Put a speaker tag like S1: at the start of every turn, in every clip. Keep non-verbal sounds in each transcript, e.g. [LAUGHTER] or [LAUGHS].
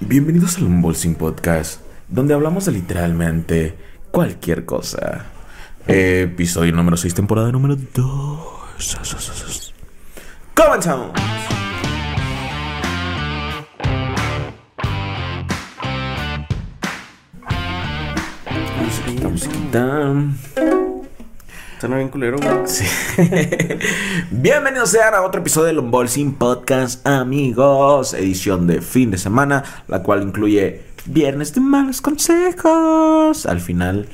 S1: Bienvenidos al Unbolsing Podcast, donde hablamos de literalmente cualquier cosa. Episodio número 6, temporada número 2. ¡Comenzamos! Musiquita, musiquita.
S2: Suena bien culero, güey.
S1: Sí. [LAUGHS] Bienvenidos sean a otro episodio del Unbolsing Podcast, amigos. Edición de fin de semana, la cual incluye viernes de malos consejos. Al final,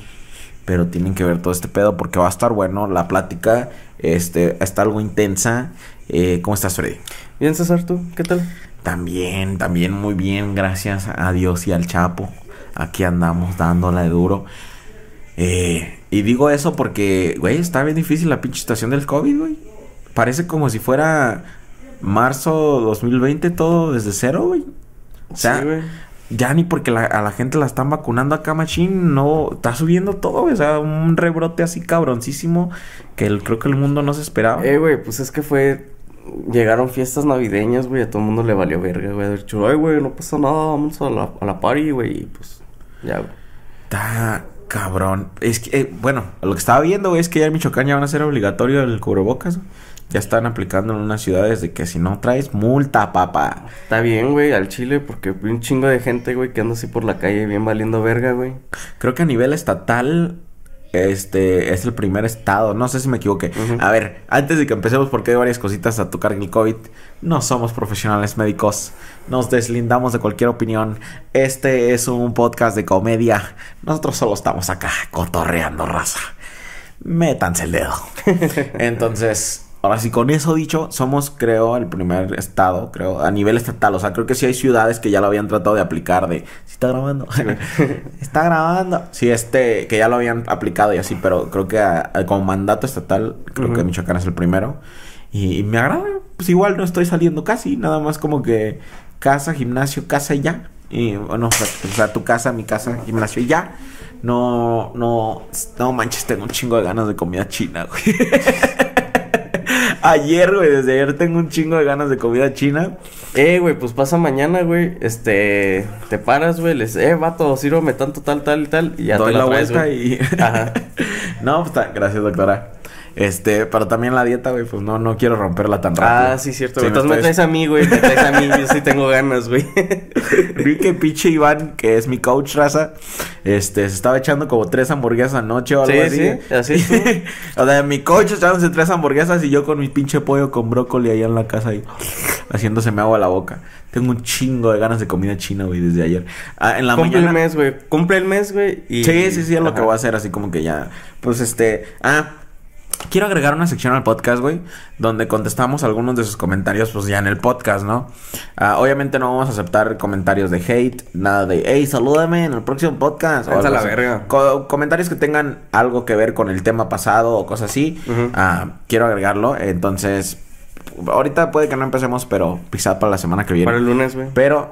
S1: pero tienen que ver todo este pedo porque va a estar bueno la plática. Este, está algo intensa. Eh, ¿Cómo estás, Freddy?
S2: Bien, César, ¿tú? ¿Qué tal?
S1: También, también muy bien, gracias a Dios y al Chapo. Aquí andamos dándola de duro. Eh, y digo eso porque, güey, está bien difícil la pinche situación del COVID, güey. Parece como si fuera marzo 2020 todo desde cero, güey. O sea,
S2: Sí,
S1: ya ni porque la- a la gente la están vacunando acá, machín, no, está subiendo todo, güey. O sea, un rebrote así cabroncísimo que el- creo que el mundo no se esperaba.
S2: Eh, güey, pues es que fue... Llegaron fiestas navideñas, güey, a todo el mundo le valió verga, güey. De hecho, ay, güey, no pasa nada, vamos a la, a la party, güey, y pues... Ya, güey.
S1: Está cabrón. Es que, eh, bueno, lo que estaba viendo, güey, es que ya en Michoacán ya van a ser obligatorio el cubrebocas. güey. Ya están aplicando en unas ciudades de que si no traes multa, papá.
S2: Está bien, güey, al chile, porque vi un chingo de gente, güey, que anda así por la calle bien valiendo verga, güey.
S1: Creo que a nivel estatal, este es el primer estado. No sé si me equivoqué. A ver, antes de que empecemos, porque hay varias cositas a tocar en el COVID. No somos profesionales médicos. Nos deslindamos de cualquier opinión. Este es un podcast de comedia. Nosotros solo estamos acá cotorreando raza. Métanse el dedo. [LAUGHS] Entonces, ahora sí, con eso dicho, somos, creo, el primer estado, creo, a nivel estatal. O sea, creo que sí hay ciudades que ya lo habían tratado de aplicar de... ¿Sí está grabando? [LAUGHS] está grabando. Sí, este, que ya lo habían aplicado y así, pero creo que a- a- como mandato estatal, creo que Michoacán es el primero. Y, y me agrada, pues igual no estoy saliendo casi, nada más como que casa, gimnasio, casa y ya. Y bueno, o sea, o sea, tu casa, mi casa, gimnasio y ya. No, no, no manches, tengo un chingo de ganas de comida china, güey. [LAUGHS] ayer, güey, desde ayer tengo un chingo de ganas de comida china.
S2: Eh, güey, pues pasa mañana, güey, este... Te paras, güey, les... Eh, vato, sírvame tanto, tal, tal y tal, y ya
S1: Doy
S2: te
S1: la,
S2: la traes,
S1: vuelta y...
S2: Ajá. [LAUGHS]
S1: no, pues está- gracias, doctora. Este, pero también la dieta, güey, pues no, no quiero romperla tan rápido.
S2: Ah, sí, cierto.
S1: Sí,
S2: güey. Entonces me traes a mí, güey. Me traes a mí. Yo sí tengo ganas, güey. [LAUGHS]
S1: Vi que pinche Iván, que es mi coach raza, este, se estaba echando como tres hamburguesas anoche o algo
S2: Sí,
S1: así.
S2: sí, así estuvo. [LAUGHS]
S1: o sea, mi coach echándose tres hamburguesas y yo con mi pinche pollo con brócoli allá en la casa y haciéndose me agua la boca. Tengo un chingo de ganas de comida china, güey, desde ayer. Ah, en la
S2: Cumple
S1: mañana.
S2: el mes, güey. Cumple el mes, güey. Y...
S1: Sí, sí, sí, es lo que voy a hacer, así como que ya. Pues este. Ah. Quiero agregar una sección al podcast, güey, donde contestamos algunos de sus comentarios, pues ya en el podcast, ¿no? Ah, obviamente no vamos a aceptar comentarios de hate, nada de, hey, salúdame en el próximo podcast. Algo
S2: la verga.
S1: Co- comentarios que tengan algo que ver con el tema pasado o cosas así, ah, quiero agregarlo. Entonces, ahorita puede que no empecemos, pero quizá para la semana que viene.
S2: Para el lunes, güey.
S1: Pero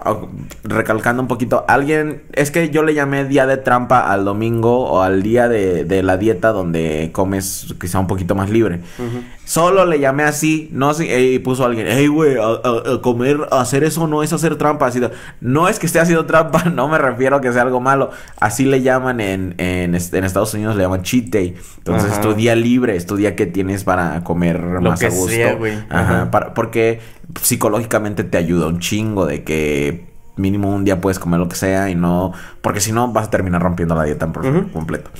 S1: recalcando un poquito, alguien, es que yo le llamé día de trampa al domingo o al día de, de la dieta donde comes quizá un poquito más libre.
S2: Ujú.
S1: Solo le llamé así, no sé, y puso alguien, hey güey, a, a- a comer, hacer eso no es hacer trampa. Así no es que esté haciendo trampa, [LAUGHS] no me refiero a que sea algo malo. Así le llaman en, en, est- en Estados Unidos, le llaman cheat day. Entonces
S2: Ajá.
S1: es tu día libre, es tu día que tienes para comer más
S2: que
S1: a gusto.
S2: sea, güey.
S1: Ajá,
S2: Ajá.
S1: para- porque psicológicamente te ayuda un chingo de que mínimo un día puedes comer lo que sea y no, porque si no vas a terminar rompiendo la dieta por
S2: Ujú.
S1: completo.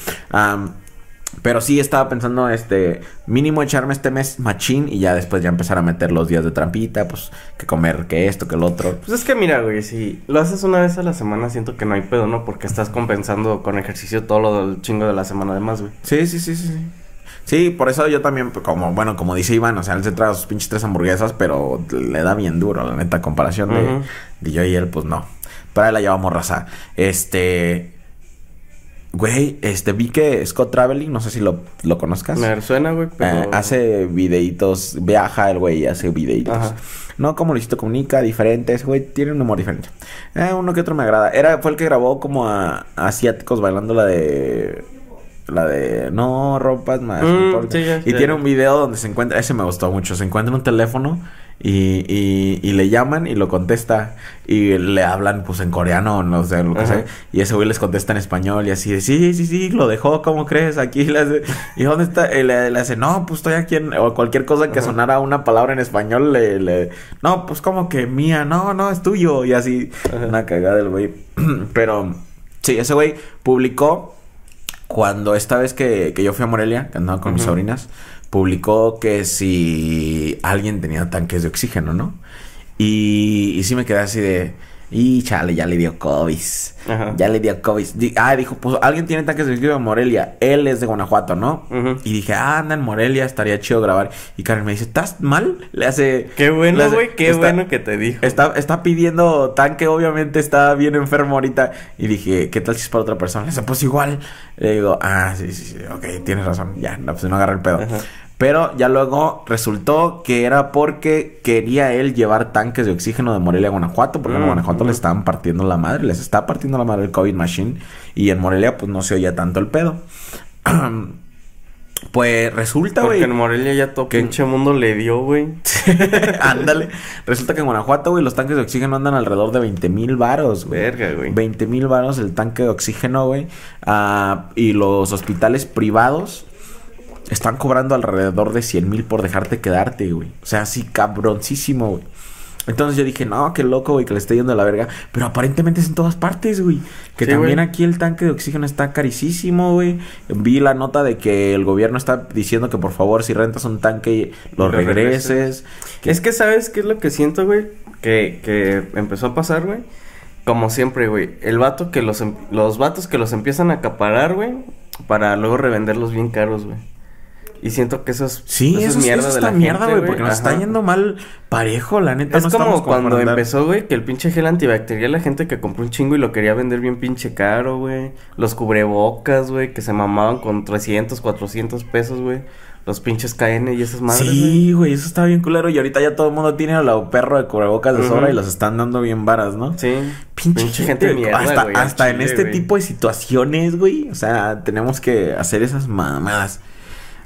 S1: Pero sí estaba pensando, este, mínimo echarme este mes machín y ya después ya empezar a meter los días de trampita, pues que comer, que esto, que el otro.
S2: Pues es que mira, güey, si lo haces una vez a la semana, siento que no hay pedo, ¿no? Porque estás compensando con ejercicio todo lo del chingo de la semana además, güey.
S1: Sí, sí, sí, sí. sí. Sí, por eso yo también, pues, como, bueno, como dice Iván, o sea, él se trae sus pinches tres hamburguesas, pero le da bien duro, la neta, comparación de, de yo y él, pues no. Para él la llevamos raza. Este. Güey, este, vi que Scott Traveling, no sé si lo, lo conozcas.
S2: Me suena, güey, pero...
S1: Eh, hace videitos, viaja el güey, hace videitos.
S2: Ajá.
S1: No como Luisito Comunica, diferentes, güey, tiene un humor diferente. Eh, uno que otro me agrada. Era, fue el que grabó como a, a asiáticos bailando la de La de no rompas más.
S2: Mm, sí,
S1: y tiene un video donde se encuentra, ese me gustó mucho, se encuentra un teléfono Y, y, y le llaman y lo contesta. Y le hablan pues en coreano, no sé, lo que sea. Y ese güey les contesta en español y así de, sí, sí, sí, lo dejó, ¿cómo crees? Aquí [LAUGHS] le hace, ¿y dónde está? Y le, le hace, no, pues estoy aquí en, o cualquier cosa que
S2: Ajá.
S1: sonara una palabra en español, le, le, no, pues como que mía, no, no, es tuyo. Y así,
S2: Ajá.
S1: una cagada del güey. [CLEARS THROAT] Pero, sí, ese güey publicó cuando esta vez que, que yo fui a Morelia, que andaba con mis sobrinas, publicó que si alguien tenía tanques de oxígeno, ¿no? Y, y sí me quedé así de, y chale, ya le dio COVID.
S2: Ajá.
S1: Ya le dio COVID. Ah, dijo, pues alguien tiene tanques de oxígeno en Morelia. Él es de Guanajuato, ¿no? Y dije, ah, anda en Morelia, estaría chido grabar. Y Karen me dice, ¿estás mal? Le hace...
S2: Qué bueno, güey, qué
S1: está-
S2: bueno que te dijo.
S1: Está, está pidiendo tanque, obviamente está bien enfermo ahorita. Y dije, ¿qué tal si es para otra persona? Le dice, pues igual. Le digo, ah, sí, sí, sí, ok, tienes razón. Ya, no, pues no agarra el pedo.
S2: Ajá.
S1: Pero ya luego resultó que era porque quería él llevar tanques de oxígeno de Morelia a Guanajuato. Porque en
S2: Mm,
S1: Guanajuato
S2: mm.
S1: le estaban partiendo la madre, les está partiendo la madre el COVID machine. Y en Morelia, pues no se oía tanto el pedo. [CLEARS THROAT] pues resulta,
S2: Porque
S1: güey.
S2: en Morelia ya todo
S1: que-
S2: pinche mundo le dio, güey. [LAUGHS]
S1: Ándale. Resulta que en Guanajuato, güey, los tanques de oxígeno andan alrededor de 20 mil varos, güey.
S2: Verga, güey.
S1: 20 mil varos el tanque de oxígeno, güey. Ah, y los hospitales privados están cobrando alrededor de 100 mil por dejarte quedarte, güey. O sea, así cabroncísimo, güey. Entonces yo dije, no, qué loco, güey, que le esté yendo de la verga. Pero aparentemente es en todas partes, güey. Que
S2: Sí,
S1: también
S2: güey.
S1: aquí el tanque de oxígeno está carísimo, güey. Vi la nota de que el gobierno está diciendo que por favor, si rentas un tanque, lo
S2: Lo
S1: regreses. Que-
S2: Es que, ¿sabes qué es lo que siento, güey? Que, que empezó a pasar, güey. Como siempre, güey. El vato que los... em- Los vatos que los empiezan a acaparar, güey. Para luego revenderlos bien caros, güey. Y siento que eso es...
S1: Sí, eso, es mierda
S2: de
S1: esta
S2: la
S1: mierda,
S2: gente,
S1: güey, porque nos está
S2: Ajá.
S1: yendo mal parejo, la neta.
S2: Es
S1: no
S2: como cuando empezó, güey, que el pinche gel antibacterial, la gente que compró un chingo y lo quería vender bien pinche caro, güey. Los cubrebocas, güey, que se mamaban con 300, 400 pesos, güey. Los pinches KN y esas madres.
S1: Sí, güey, eso está bien culero. Y ahorita ya todo el mundo tiene a la perro de cubrebocas de sobra
S2: Ujú.
S1: y los están dando bien varas, ¿no?
S2: Sí.
S1: Pinche, gente,
S2: de mierda,
S1: hasta,
S2: al
S1: hasta en
S2: chile,
S1: este
S2: güey.
S1: tipo de situaciones, güey. O sea, tenemos que hacer esas mamadas.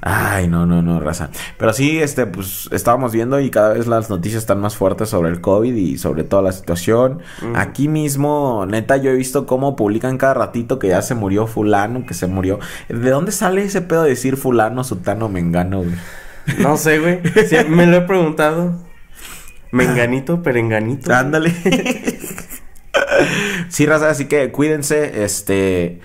S1: Ay, no, no, no, raza. Pero sí, este, pues estábamos viendo y cada vez las noticias están más fuertes sobre el COVID y sobre toda la situación. Aquí mismo, neta, yo he visto cómo publican cada ratito que ya se murió fulano, que se murió. ¿De dónde sale ese pedo de decir fulano, sutano, mengano, güey?
S2: No sé, güey. Sí, me lo he preguntado. Menganito, perenganito.
S1: Ándale. [LAUGHS] sí, raza, así que cuídense, este...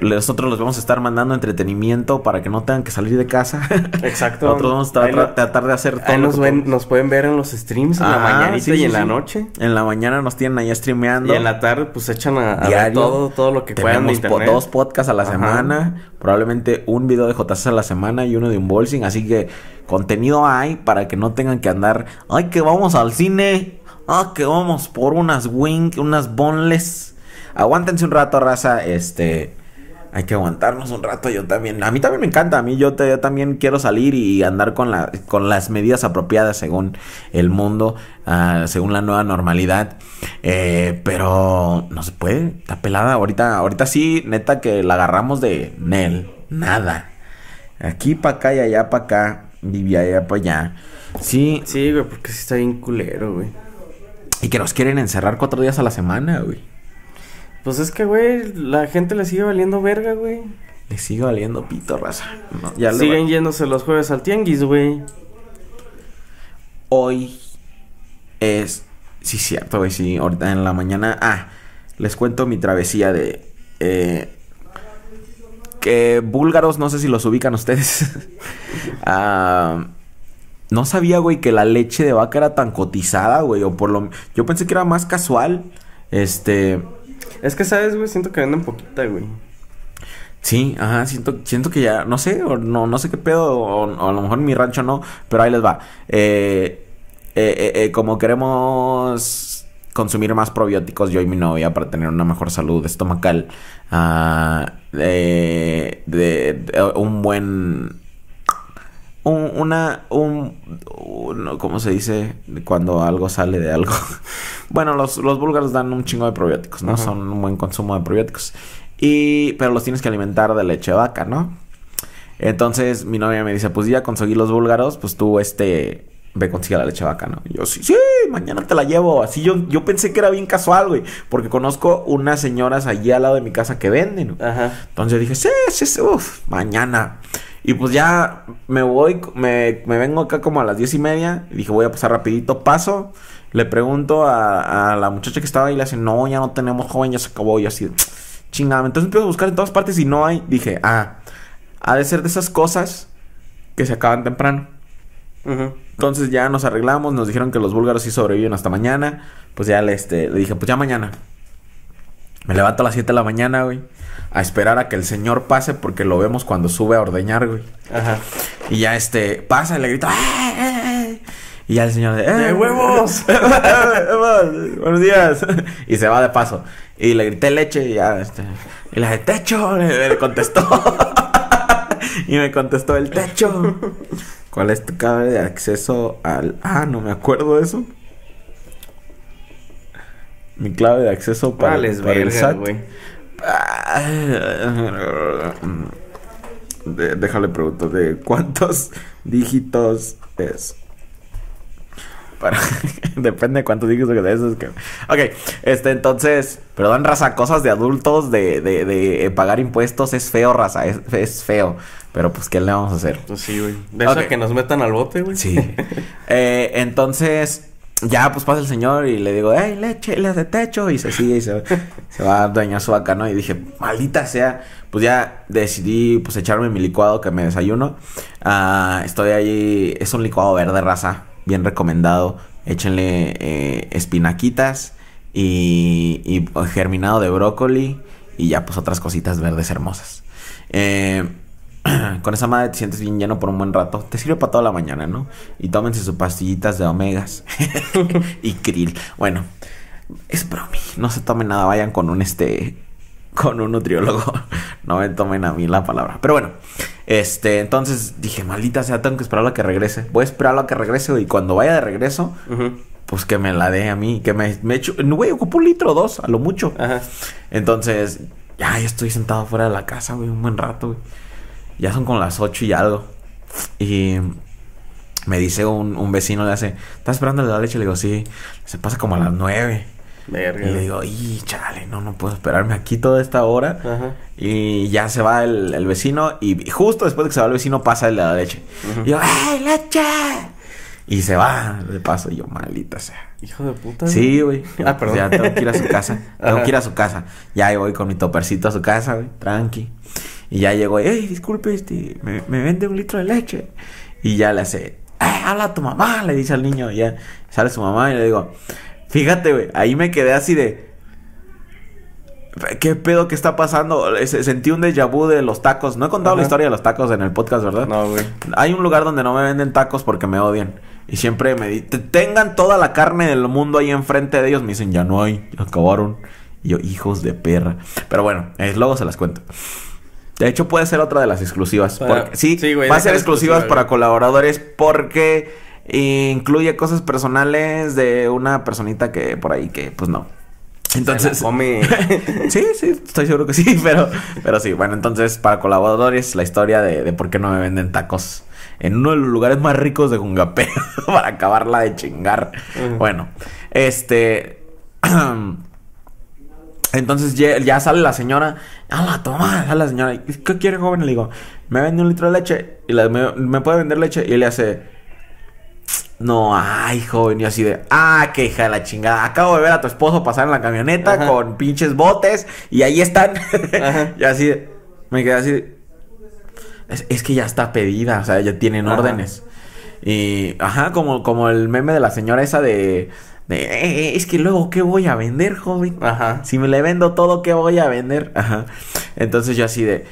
S1: Nosotros les vamos a estar mandando entretenimiento para que no tengan que salir de casa. [LAUGHS]
S2: Exacto.
S1: Nosotros vamos a
S2: Ahí
S1: tra-
S2: lo-
S1: tratar de hacer todo
S2: Ahí nos, ven, pueden ver en los streams en la mañanita
S1: sí,
S2: y
S1: sí,
S2: en la noche.
S1: En la mañana nos tienen ahí streameando.
S2: Y en la tarde, pues echan a, a ver
S1: Diario.
S2: todo, todo lo que puedan de
S1: po- dos podcasts a la
S2: Ajá.
S1: semana. Probablemente un video de JC a la semana y uno de unboxing. Así que contenido hay para que no tengan que andar. Ay, que vamos al cine. Ah, que vamos por unas wing, unas boneless. Aguántense un rato, raza. Este. Hay que aguantarnos un rato, yo también. A mí también me encanta, a mí yo, te- yo también quiero salir y andar con, la, con las medidas apropiadas según el mundo, ah, según la nueva normalidad. Eh, pero no se puede, está pelada. Ahorita, ahorita sí, neta que la agarramos de Nel, nada. Aquí para acá y allá para acá, y allá para allá. Sí,
S2: Sí, güey, porque sí está bien culero, güey.
S1: y que nos quieren encerrar cuatro días a la semana, güey.
S2: Pues es que, güey, la gente le sigue valiendo verga, güey.
S1: Le sigue valiendo pito, raza. No, ya
S2: Siguen yéndose los jueves al tianguis, güey.
S1: hoy es. Sí, cierto, güey. Sí, ahorita en la mañana. Ah, les cuento mi travesía de. eh, que búlgaros, no sé si los ubican ustedes. [LAUGHS] Ah, no sabía, güey, que la leche de vaca era tan cotizada, güey. O por lo. Yo pensé que era más casual. Este.
S2: Es que, ¿sabes, güey? Siento que venden poquita, güey.
S1: Sí, ajá, siento, siento que ya, no sé, o no, no sé qué pedo, o, a lo mejor en mi rancho no, pero ahí les va. Eh, eh, eh, eh, como queremos consumir más probióticos, yo y mi novia, para tener una mejor salud estomacal, ah, de un buen... Un, una, un, un- ¿cómo se dice? Cuando algo sale de algo. [LAUGHS] bueno, los, los búlgaros dan un chingo de probióticos, ¿no? Son un buen consumo de probióticos. Y, pero los tienes que alimentar de leche de vaca, ¿no? Entonces mi novia me dice, pues ya conseguí los búlgaros, pues tú, este, ve consigue la leche vaca, ¿no? Y yo, sí, sí, mañana te la llevo. Así yo, yo pensé que era bien casual, güey. Porque conozco unas señoras allí al lado de mi casa que venden.
S2: Ajá.
S1: Entonces dije, sí, sí, sí, uff, mañana. Y pues ya me voy, me, me vengo acá como a las diez y media. Y dije, voy a pasar rapidito, paso. Le pregunto a, a la muchacha que estaba ahí, le hace, no, ya no tenemos joven, ya se acabó. Y así, chingada. Entonces empiezo a buscar en todas partes y no hay. Dije, ah, ha de ser de esas cosas que se acaban temprano. Entonces ya nos arreglamos, nos dijeron que los búlgaros sí sobreviven hasta mañana. Pues ya le, este, le dije, pues ya mañana. Me levanto a las 7 de la mañana, güey. A esperar a que el señor pase porque lo vemos cuando sube a ordeñar, güey.
S2: Ajá.
S1: Y ya este, pasa y le grito, ¡Eh, eh, eh! Y ya el señor de, ¡Eh,
S2: ¡De huevos! [LAUGHS]
S1: Buenos días. [LAUGHS] Y se va de paso. Y le grité leche y ya, este. Y le dije, techo. Le, [LAUGHS] le contestó. Y me contestó el techo. ¿Cuál es tu clave de acceso al. Ah, no me acuerdo de eso. Mi clave de acceso para,
S2: Vales
S1: para el SAT. De- déjale pregunto, ¿de cuántos [LAUGHS] dígitos es? Para... [LAUGHS] Depende de cuántos dígitos eso es que... Ok, este, entonces... Perdón, raza, cosas de adultos, de, de, de pagar impuestos, es feo, raza, es, es feo. Pero pues, ¿qué le vamos a hacer?
S2: Pues sí, güey. De eso que nos metan al bote, güey.
S1: Sí. Eh, entonces, ya pues pasa el señor y le digo, hey, leche, le de techo. Y se sigue y se, se va a dañar su vaca, ¿no? Y dije, maldita sea. Pues ya decidí pues echarme mi licuado que me desayuno. Ah, estoy ahí, es un licuado verde raza, bien recomendado. Échenle eh, espinaquitas y, y germinado de brócoli y ya pues otras cositas verdes hermosas. Eh, [CLEARS THROAT] con esa madre te sientes bien lleno por un buen rato. Te sirve para toda la mañana, ¿no? Y tómense sus pastillitas de omegas [LAUGHS] y krill. Bueno, es bromi. No se tomen nada. Vayan con un este. Con un nutriólogo. [LAUGHS] No me tomen a mí la palabra. Pero bueno. Este, entonces dije, maldita sea, tengo que esperar a que regrese. Voy a esperar a que regrese y cuando vaya de regreso, pues que me la dé a mí. Que me, me echo. Güey, ocupo un litro o dos, a lo mucho.
S2: Ajá.
S1: Entonces, ya, ya estoy sentado fuera de la casa, güey, un buen rato, güey. Ya son con las ocho y algo. Y me dice un, un vecino, le hace, ¿estás esperando la leche? Le digo, sí. Se pasa como a las nueve.
S2: Verga.
S1: Y le digo, y chale, no, no puedo esperarme aquí toda esta hora.
S2: Ajá.
S1: Y ya se va el, el vecino. Y justo después de que se va el vecino, pasa el de la leche. Y yo, ¡ay, leche! Y se va de paso. Y yo, maldita sea.
S2: Hijo de puta.
S1: Sí, güey. [LAUGHS]
S2: Ah, perdón.
S1: Ya tengo que ir a su casa. [LAUGHS] Tengo que ir a su casa. Ya ahí voy con mi topercito a su casa, güey. Tranqui. Y ya llego, hey, disculpe, este, me, me vende un litro de leche. Y ya le hace, "Ay, habla a tu mamá, le dice al niño. Y ya sale su mamá y le digo, fíjate, güey, ahí me quedé así de. ¿Qué pedo que está pasando? Se- Sentí un déjà vu de los tacos. No he contado la historia de los tacos en el podcast, ¿verdad?
S2: No, güey.
S1: Hay un lugar donde no me venden tacos porque me odian. Y siempre me dicen, tengan toda la carne del mundo ahí enfrente de ellos. Me dicen, ya no hay, acabaron. Y yo, hijos de perra. Pero bueno, eh, luego se las cuento. De hecho, puede ser otra de las exclusivas.
S2: Para-
S1: porque- sí,
S2: sí, güey,
S1: va a ser exclusivas
S2: exclusiva,
S1: para
S2: güey.
S1: colaboradores porque incluye cosas personales de una personita que por ahí que, pues no. Entonces, [LAUGHS] sí, sí, estoy seguro que sí, [LAUGHS] pero, pero sí, bueno, entonces para colaboradores la historia de, de por qué no me venden tacos en uno de los lugares más ricos de Jungapeo [LAUGHS] para acabarla de chingar. Bueno, este... [CLEARS THROAT] Entonces ya, ya sale la señora, ¡Hala, toma! Sale la señora, ¿qué quiere, joven? Le digo, me vende un litro de leche y la- me, me puede vender leche y le hace... No, ay, joven, y así de, ah, qué hija de la chingada. Acabo de ver a tu esposo pasar en la camioneta
S2: Ajá.
S1: con pinches botes y ahí están. [LAUGHS] Y así, de- me quedé así. de, Es, es que ya está pedida, o sea, ya tienen
S2: Ajá.
S1: órdenes. Y, ajá, como, como el meme de la señora esa de, de "Eh, es que luego, ¿qué voy a vender, joven?
S2: Ajá.
S1: Si me le vendo todo, ¿qué voy a vender? Ajá. Entonces yo así de.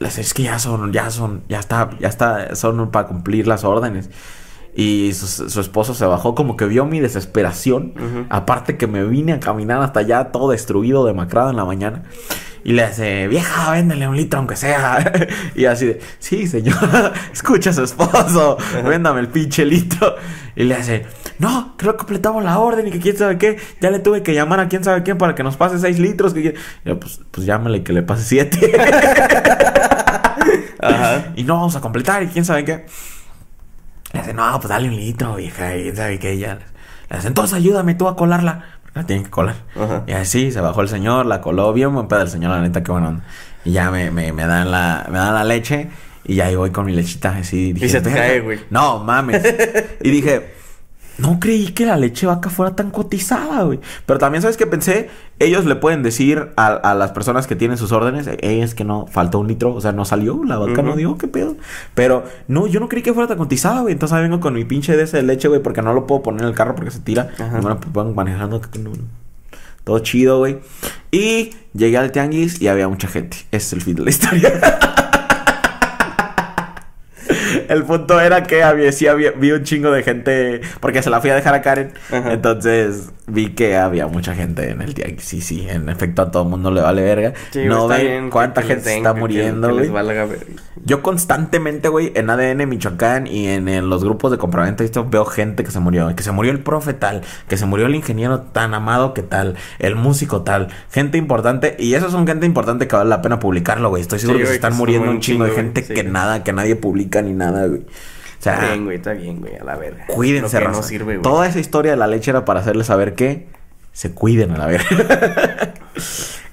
S1: Es que ya son, ya son, ya está, ya está, son para cumplir las órdenes. Y su, su esposo se bajó, como que vio mi desesperación.
S2: Ujú.
S1: Aparte que me vine a caminar hasta allá, todo destruido, demacrado en la mañana. Y le hace, vieja, véndele un litro aunque sea. [LAUGHS] y así de, sí, señor, [LAUGHS] escucha a su esposo, véndame el pinche litro. Y le hace, no, creo que completamos la orden y que quién sabe qué. Ya le tuve que llamar a quién sabe quién para que nos pase seis litros. Que... quién-". Y yo, pues, pues llámale y que le pase siete. [LAUGHS]
S2: Ajá.
S1: y no vamos a completar y quién sabe qué. Le dice, no, pues dale un litro, vieja. Y sabe que ella. Le dice, entonces ayúdame tú a colarla. La tienen que colar.
S2: Ajá.
S1: Y así se bajó el señor, la coló bien buen pedo el señor, la neta, qué bueno. Y ya me, me, me dan la, me dan la leche. Y ya ahí voy con mi lechita así. Dije,
S2: se te cae, güey.
S1: No, mames. [LAUGHS] y dije, no creí que la leche vaca fuera tan cotizada, güey. Pero también, ¿sabes qué pensé? Ellos le pueden decir a, a las personas que tienen sus órdenes, "Eh, es que no, faltó un litro, o sea, no salió, la vaca no dio, qué pedo. Pero, no, yo no creí que fuera tan cotizada, güey. Entonces ahí vengo con mi pinche de ese de leche, güey, porque no lo puedo poner en el carro porque se tira.
S2: Ajá.
S1: Y bueno, pues van manejando. Todo chido, güey. Y llegué al tianguis y había mucha gente. Ese es el fin de la historia. [LAUGHS] El punto era que había, sí había, vi un chingo de gente, porque se la fui a dejar a Karen.
S2: Ajá.
S1: Entonces vi que había mucha gente en el tianguis. Sí, sí, en efecto a todo el mundo le vale verga.
S2: Sí,
S1: no ven cuánta gente se está muriendo,
S2: que
S1: güey.
S2: les valga ver.
S1: Yo constantemente, güey, en ADN Michoacán y en, en los grupos de compraventa veo gente que se murió. Que se murió el profe tal, que se murió el ingeniero tan amado que tal, el músico tal. Gente importante. Y eso son gente importante que vale la pena publicarlo, güey. Estoy seguro
S2: Sí,
S1: que se están
S2: que
S1: muriendo un chingo de gente
S2: sí.
S1: que nada, que nadie publica ni nada, güey. O sea,
S2: Está bien, güey, está bien, güey, a la verga.
S1: cuídense,
S2: Lo que
S1: raza.
S2: no sirve, güey.
S1: Toda esa historia de la leche era para hacerles saber que se cuiden a la verga. [LAUGHS]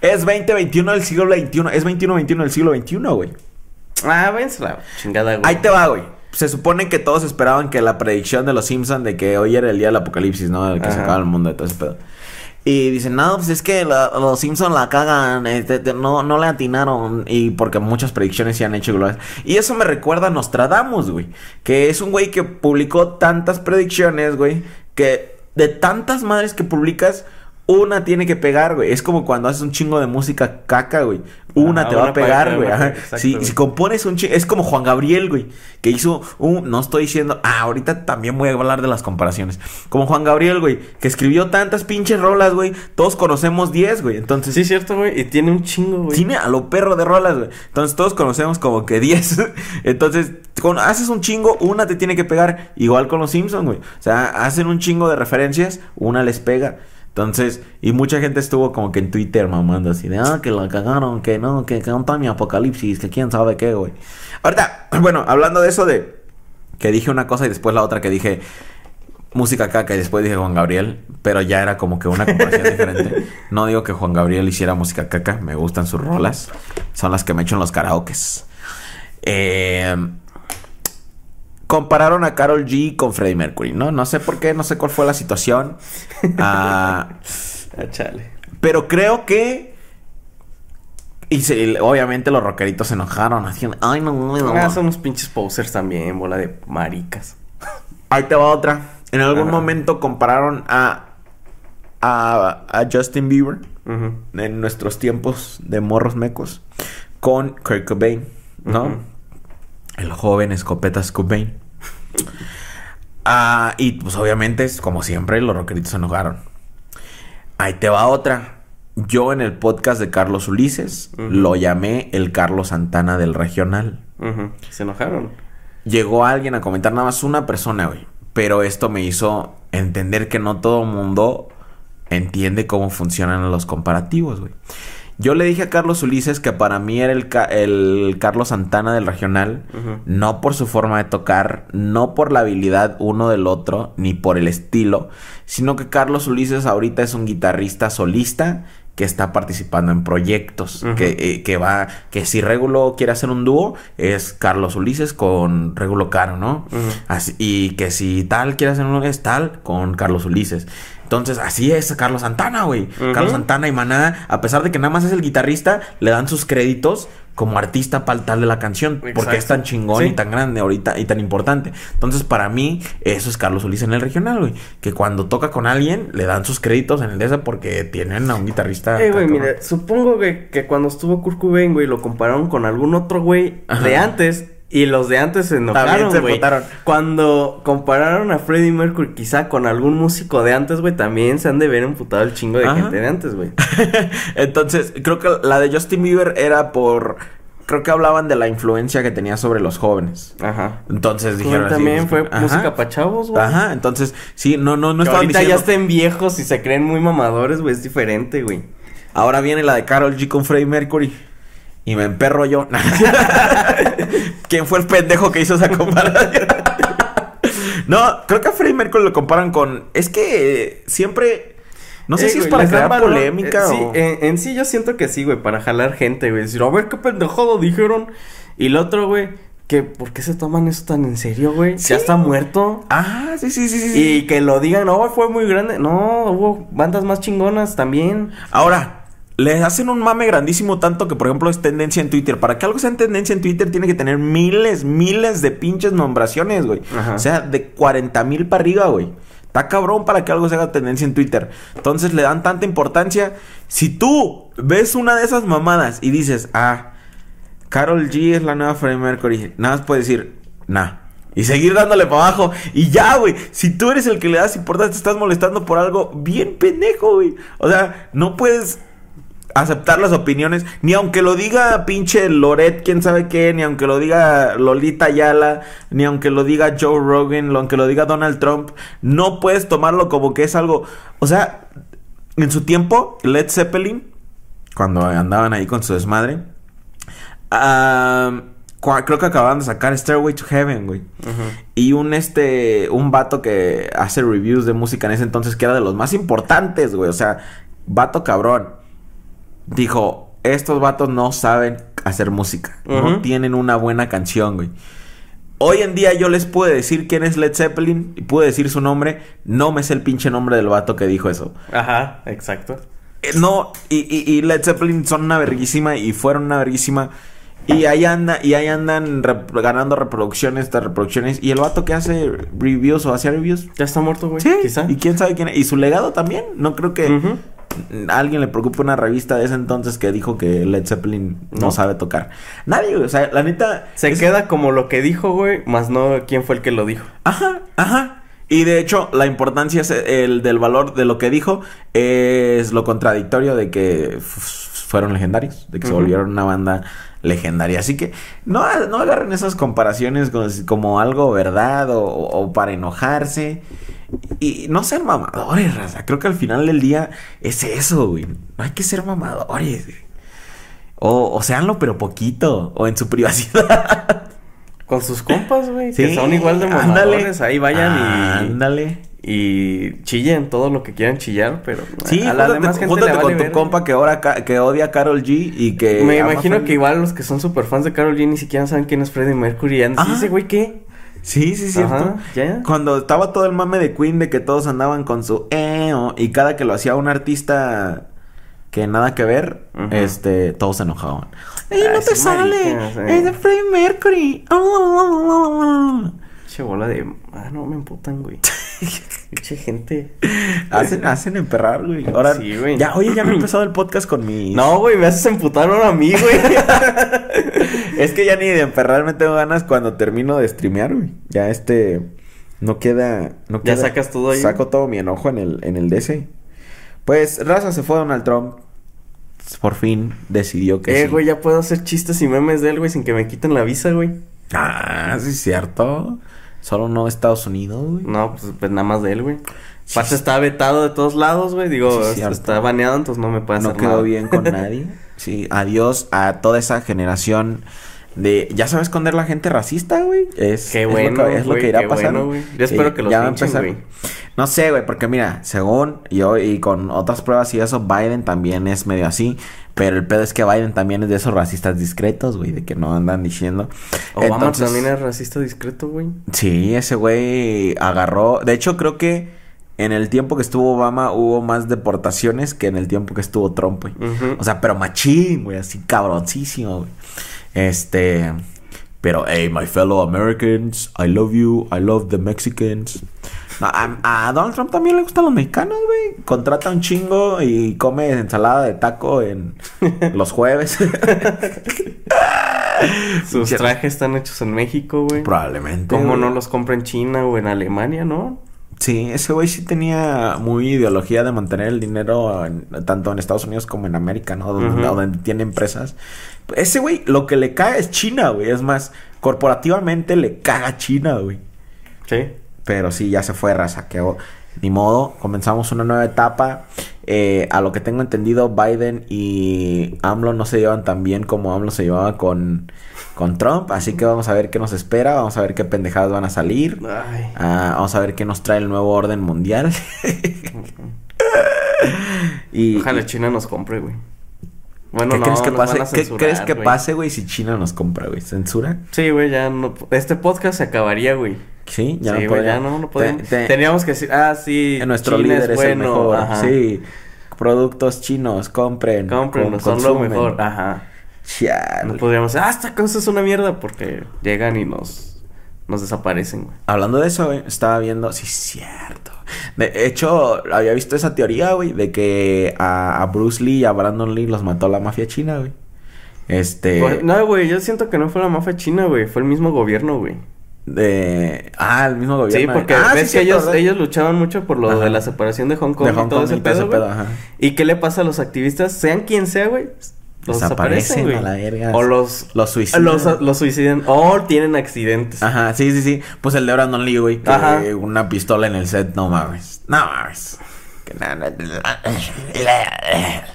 S1: es 2021 del siglo XXI. Es 21-21 del siglo XXI, güey.
S2: Ah, la chingada, güey.
S1: Ahí te va, güey. Se supone que todos esperaban que la predicción de los Simpsons de que hoy era el día del apocalipsis, ¿no? De que se
S2: Ajá.
S1: acaba el mundo de todo ese pedo. Y dicen, no, pues es que los Simpsons la cagan, este, te- no, no le atinaron. Y porque muchas predicciones se han hecho globales. Y eso me recuerda a Nostradamus, güey. Que es un güey que publicó tantas predicciones, güey. Que de tantas madres que publicas, una tiene que pegar, güey. Es como cuando haces un chingo de música caca, güey. Una te va a pegar, güey.
S2: una-
S1: Ajá.
S2: exacto,
S1: Si,
S2: güey.
S1: si compones un chingo. Es como Juan Gabriel, güey. Que hizo un. No estoy diciendo. Ah, ahorita también voy a hablar de las comparaciones. Como Juan Gabriel, güey. Que escribió tantas pinches rolas, güey. Todos conocemos 10, güey. Entonces.
S2: Sí, es cierto, güey. Y tiene un chingo, güey.
S1: Tiene a lo perro de rolas, güey. Entonces todos conocemos como que 10. [LAUGHS] Entonces, cuando haces un chingo, una te tiene que pegar. Igual con los Simpsons, güey. O sea, hacen un chingo de referencias, una les pega. Entonces, y mucha gente estuvo como que en Twitter mamando así de, ah, que la cagaron, que no, que canta mi apocalipsis, que quién sabe qué, güey. Ahorita, [CLEARS THROAT] bueno, hablando de eso de que dije una cosa y después la otra que dije música caca y después dije Juan Gabriel, pero ya era como que una comparación [LAUGHS] diferente. No digo que Juan Gabriel hiciera música caca, me gustan sus rolas, son las que me echo en los karaokes. Eh, compararon a Carol G con Freddie Mercury, ¿no? No sé por qué, no sé cuál fue la situación. [LAUGHS] Ah,
S2: Ah, chale.
S1: pero creo que... Y se- obviamente los rockeritos se enojaron, haciendo... Ay, no, no, no.
S2: Ah, somos pinches posers también, bola de maricas.
S1: Ahí te va otra. En algún
S2: Ajá.
S1: momento compararon a, a, a Justin Bieber en nuestros tiempos de morros mecos con Kurt Cobain, ¿no? El joven escopetas Cobain. Ah, y pues obviamente, es como siempre, los rockeritos se enojaron. Ahí te va otra. Yo en el podcast de Carlos Ulises lo llamé el Carlos Santana del regional.
S2: Se enojaron.
S1: Llegó alguien a comentar nada más una persona, güey. Pero esto me hizo entender que no todo mundo entiende cómo funcionan los comparativos, güey. Yo le dije a Carlos Ulises que para mí era el, Ca- el Carlos Santana del regional, no por su forma de tocar, no por la habilidad uno del otro, ni por el estilo, sino que Carlos Ulises ahorita es un guitarrista solista que está participando en proyectos, que, eh, que va, que si Regulo quiere hacer un dúo, es Carlos Ulises con Regulo Caro, ¿no? Así, y que si tal quiere hacer uno, es tal con Carlos Ulises. Entonces, así es Carlos Santana, güey. Carlos Santana y Maná, a pesar de que nada más es el guitarrista, le dan sus créditos como artista para tal de la canción. Porque es tan chingón
S2: Sí.
S1: y tan grande ahorita y tan importante. Entonces, para mí, eso es Carlos Ulises en el regional, güey. Que cuando toca con alguien, le dan sus créditos en el de esa porque tienen a un guitarrista.
S2: Eh, güey, mira, supongo güey, que cuando estuvo Kurt Cobain, güey, lo compararon con algún otro güey de antes. Y los de antes se enojaron,
S1: se
S2: güey. Cuando compararon a Freddie Mercury quizá con algún músico de antes, güey, también se han de ver emputado el chingo de
S1: Ajá.
S2: gente de antes, güey. [LAUGHS]
S1: Entonces, creo que la de Justin Bieber era por. Creo que hablaban de la influencia que tenía sobre los jóvenes.
S2: Ajá.
S1: Entonces dijeron. así,
S2: también fue
S1: ajá.
S2: música para chavos, güey.
S1: Ajá, entonces, sí, no, no, no
S2: Que
S1: estaban
S2: ahorita
S1: diciendo.
S2: ya estén viejos y se creen muy mamadores, güey, es diferente, güey.
S1: Ahora viene la de Carol G con Freddie Mercury. Y me emperro yo. [LAUGHS] [LAUGHS] ¿Quién fue el pendejo que hizo esa comparación? No, creo que a Freddie Mercury lo comparan con. Es que siempre. No sé
S2: Eh,
S1: si es para crear
S2: valor.
S1: polémica
S2: Eh,
S1: o.
S2: Sí, en, en sí yo siento que sí, güey, para jalar gente, güey. Decir, a ver qué pendejado dijeron. Y el otro, güey, que ¿por qué se toman eso tan en serio, güey?
S1: Sí.
S2: Ya está muerto.
S1: Ah, sí, sí, sí, sí.
S2: Y que lo digan, no, fue muy grande. No, hubo bandas más chingonas también.
S1: Ahora, le hacen un mame grandísimo tanto que, por ejemplo, es tendencia en Twitter. Para que algo sea en tendencia en Twitter, tiene que tener miles, miles de pinches nombraciones, güey.
S2: Ajá.
S1: O sea, de 40 mil para arriba, güey. Está cabrón para que algo se haga tendencia en Twitter. Entonces le dan tanta importancia. Si tú ves una de esas mamadas y dices, ah, Carol G es la nueva Freddie Mercury, nada más puedes decir, nah. Y seguir dándole para abajo. Y ya, güey. Si tú eres el que le das importancia, te estás molestando por algo bien pendejo, güey. O sea, no puedes aceptar las opiniones, ni aunque lo diga pinche Loret, quién sabe qué, ni aunque lo diga Lolita Ayala, ni aunque lo diga Joe Rogan, lo aunque lo diga Donald Trump, no puedes tomarlo como que es algo, o sea, en su tiempo Led Zeppelin cuando andaban ahí con su desmadre, cua- creo que acababan de sacar Stairway to Heaven, güey. Y un este, un vato que hace reviews de música en ese entonces que era de los más importantes, güey. O sea, vato cabrón. Dijo, estos vatos no saben hacer música. No tienen una buena canción, güey. Hoy en día yo les puedo decir quién es Led Zeppelin y puedo decir su nombre. No me sé el pinche nombre del vato que dijo eso.
S2: Ajá, exacto.
S1: Eh, No, y, y, y Led Zeppelin son una verguísima y fueron una verguísima. Y ahí anda, y ahí andan rep- ganando reproducciones tras reproducciones. Y el vato que hace reviews o hacía reviews.
S2: Ya está muerto, güey.
S1: Sí,
S2: Quizá.
S1: y quién sabe quién es. Y su legado también. No creo que. A alguien le preocupe una revista de ese entonces que dijo que Led Zeppelin no,
S2: No.
S1: sabe tocar. Nadie, güey. O sea, la neta.
S2: Se
S1: es-
S2: queda como lo que dijo, güey, más no quién fue el que lo dijo.
S1: Ajá, ajá. Y de hecho, la importancia es el del valor de lo que dijo es lo contradictorio de que fueron legendarios, de que se volvieron una banda legendaria. Así que no, no agarren esas comparaciones como, como algo verdad o, o para enojarse. Y no sean mamadores, raza. Creo que al final del día es eso, güey. No hay que ser mamadores. güey. O, o seanlo, pero poquito. O en su [LAUGHS] privacidad.
S2: Con sus compas, güey,
S1: Sí,
S2: que son igual de
S1: ándale.
S2: mamadores. Ahí vayan y...
S1: Ándale.
S2: Y chillen todo lo que quieran chillar, pero
S1: Sí,
S2: a la
S1: júntate,
S2: demás gente
S1: júntate
S2: le vale
S1: con tu compa que ahora ca- que odia a Carol G y que
S2: Me imagino que igual los que son super fans de Carol G ni siquiera saben quién es Freddie Mercury. ¿y ese güey qué?
S1: Sí, sí, cierto.
S2: Ajá, ya.
S1: Cuando estaba todo el mame de Queen de que todos andaban con su eo y cada que lo hacía un artista que nada que ver, este, todos se enojaban. ¡Ey, no te
S2: sí,
S1: sale!
S2: eh.
S1: ¡Es de Freddie Mercury!
S2: Che bola de... Ah, no, me emputan, güey. [LAUGHS] [LAUGHS] Pinche gente.
S1: hacen, hacen emperrar, güey. Ahora,
S2: Sí, güey.
S1: ya, oye, ya me [CLEARS THROAT] he empezado el podcast con mis...
S2: No, güey, me haces emputar ahora a mí, güey. [LAUGHS]
S1: Es que ya ni de emperrar me tengo ganas cuando termino de streamear, güey. Ya este no queda, no
S2: Ya sacas todo ahí.
S1: Saco todo mi enojo en el en el DC. Pues Raza se fue Donald Trump. Por fin decidió que
S2: eh,
S1: sí.
S2: güey, ya puedo hacer chistes y memes de él, güey, sin que me quiten la visa, güey.
S1: Ah, sí es cierto. Solo no Estados Unidos, güey.
S2: No, pues, pues nada más de él, güey.
S1: Sí, sí.
S2: está vetado de todos lados, güey. Digo,
S1: Sí,
S2: está baneado, entonces no me puede
S1: no
S2: hacer
S1: quedó
S2: nada.
S1: bien con [LAUGHS] nadie. Sí, adiós a toda esa generación de ya sabe esconder la gente racista, güey. Es,
S2: Qué
S1: es
S2: bueno,
S1: lo que, es lo
S2: güey,
S1: que irá pasando.
S2: bueno. Yo espero que los
S1: ya
S2: güey.
S1: No sé, güey, porque mira, según yo y con otras pruebas y eso, Biden también es medio así. Pero el pedo es que Biden también es de esos racistas discretos, güey, de que no andan diciendo.
S2: Obama
S1: Entonces,
S2: también es racista discreto, güey.
S1: Sí, ese güey agarró. De hecho, creo que en el tiempo que estuvo Obama hubo más deportaciones que en el tiempo que estuvo Trump, güey. O sea, pero machín, güey, así cabroncísimo, güey. Este. Pero, hey, my fellow Americans, I love you, I love the Mexicans. A, a Donald Trump también le gustan los mexicanos, güey. Contrata un chingo y come ensalada de taco en [LAUGHS] los jueves. [LAUGHS]
S2: Sus trajes están hechos en México, güey.
S1: Probablemente.
S2: ¿Cómo
S1: güey.
S2: no los compra en China o en Alemania, no?
S1: Sí, ese güey sí tenía muy ideología de mantener el dinero en- tanto en Estados Unidos como en América, ¿no? Donde, donde tiene empresas. Ese güey lo que le cae es China, güey. Es más, corporativamente le caga China, güey.
S2: Sí.
S1: Pero sí, ya se fue, raza. Que ni modo, comenzamos una nueva etapa. Eh, a lo que tengo entendido, Biden y AMLO no se llevan tan bien como AMLO se llevaba con, con Trump, así que vamos a ver qué nos espera, vamos a ver qué pendejadas van a salir. Ah, vamos a ver qué nos trae el nuevo orden mundial. [LAUGHS] y,
S2: Ojalá China nos compre, güey. Bueno,
S1: ¿qué
S2: no,
S1: crees que pase? ¿Qué crees que pase, güey, si China nos compra, güey? ¿Censura?
S2: Sí, güey, ya no. Este podcast se acabaría, güey.
S1: Sí, ya
S2: sí,
S1: no
S2: ya no, no podemos.
S1: Te- te-
S2: Teníamos que decir, ah, sí.
S1: nuestro
S2: China
S1: líder es, el
S2: bueno,
S1: mejor.
S2: ajá.
S1: Sí. Productos chinos, compren.
S2: Compren,
S1: con-
S2: son lo mejor. Ajá.
S1: Chale.
S2: No podríamos decir, ah, esta cosa es una mierda porque llegan y nos, nos desaparecen, güey.
S1: Hablando de eso, güey, estaba viendo, sí, es cierto. De hecho, había visto esa teoría, güey, de que a, a Bruce Lee y a Brandon Lee los mató la mafia china, güey. Este.
S2: Pues, no, güey, yo siento que no fue la mafia china, güey, fue el mismo gobierno, güey.
S1: De. Ah, el mismo gobierno.
S2: Sí, porque
S1: ah,
S2: ves
S1: sí,
S2: que ellos, ellos luchaban mucho por lo
S1: Ajá.
S2: de la separación de Hong Kong,
S1: De Hong
S2: y todo
S1: Kong
S2: ese
S1: y todo ese
S2: pedo,
S1: pedo, ajá.
S2: ¿Y qué le pasa a los activistas? Sean quien sea, güey. Los
S1: Desaparecen a la verga.
S2: O los...
S1: Los suicidan.
S2: Los, los suicidan. O tienen accidentes.
S1: Ajá, sí, sí, sí. Pues el de Brandon Lee, güey. Que
S2: Ajá.
S1: una pistola en el set, no mames. No mames.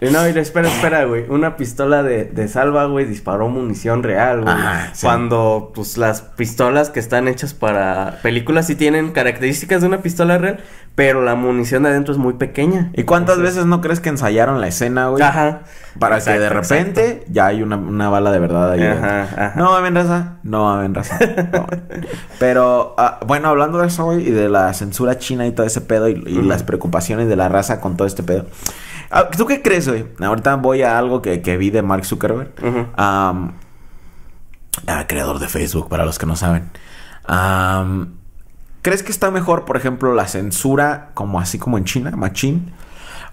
S2: Y No, espera, espera, güey. Una pistola de, de salva, güey, disparó munición real, güey.
S1: Ajá, sí.
S2: Cuando, pues, las pistolas que están hechas para películas sí tienen características de una pistola real, pero la munición de adentro es muy pequeña.
S1: ¿Y cuántas
S2: Entonces-
S1: veces no crees que ensayaron la escena, güey?
S2: Ajá.
S1: Para que de
S2: Exacto,
S1: repente ya hay una, una bala de verdad ahí.
S2: Ajá, ajá.
S1: No mamen raza, no mamen raza. [LAUGHS] no. Pero, ah, bueno, hablando de eso, güey, y de la censura china y todo ese pedo, y, las preocupaciones de la raza con todo este pedo. Ah, ¿Tú qué crees, güey? Ahorita voy a algo que, que vi de Mark Zuckerberg. Am, ah, creador de Facebook, para los que no saben. Am, ¿Crees que está mejor, por ejemplo, la censura como así como en China, machín?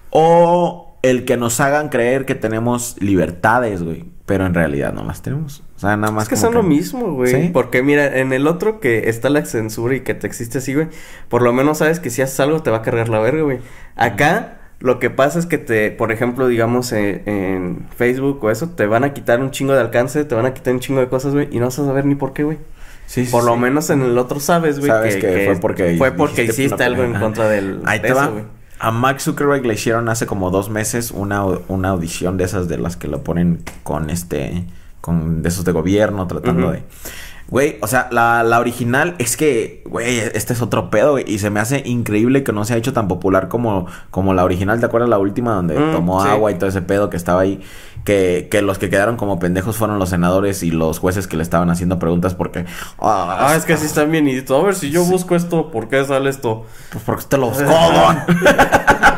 S1: O el que nos hagan creer que tenemos libertades, güey. Pero en realidad no las tenemos. O sea, nada más
S2: Es que son lo mismo, güey.
S1: ¿Sí?
S2: Porque mira, en el otro que está la censura y que te existe así, güey, por lo menos sabes que si haces algo te va a cargar la verga, güey. Acá lo que pasa es que te, por ejemplo, digamos en, en Facebook o eso, te van a quitar un chingo de alcance, te van a quitar un chingo de cosas, güey, y no vas a saber ni por qué, güey.
S1: Sí, sí,
S2: Por lo
S1: sí.
S2: menos en el otro sabes, güey,
S1: Sabes que fue porque
S2: fue porque hiciste algo en contra del
S1: Ahí
S2: de
S1: te
S2: eso,
S1: va. A Mark Zuckerberg le hicieron hace como dos meses una, una audición de esas de las que lo ponen con este, con de esos de gobierno tratando de... Güey, o sea, la, la original es que, güey, este es otro pedo, güey. Y se me hace increíble que no se ha hecho tan popular como, como la original. ¿Te acuerdas la última donde
S2: Mm,
S1: tomó
S2: sí.
S1: agua y todo ese pedo que estaba ahí? Que, que los que quedaron como pendejos fueron los senadores y los jueces que le estaban haciendo preguntas porque...
S2: Ah, es que así están bien y A ver, si yo busco esto, ¿por qué sale esto?
S1: Pues porque te lo [LAUGHS] buscó, don. [LAUGHS]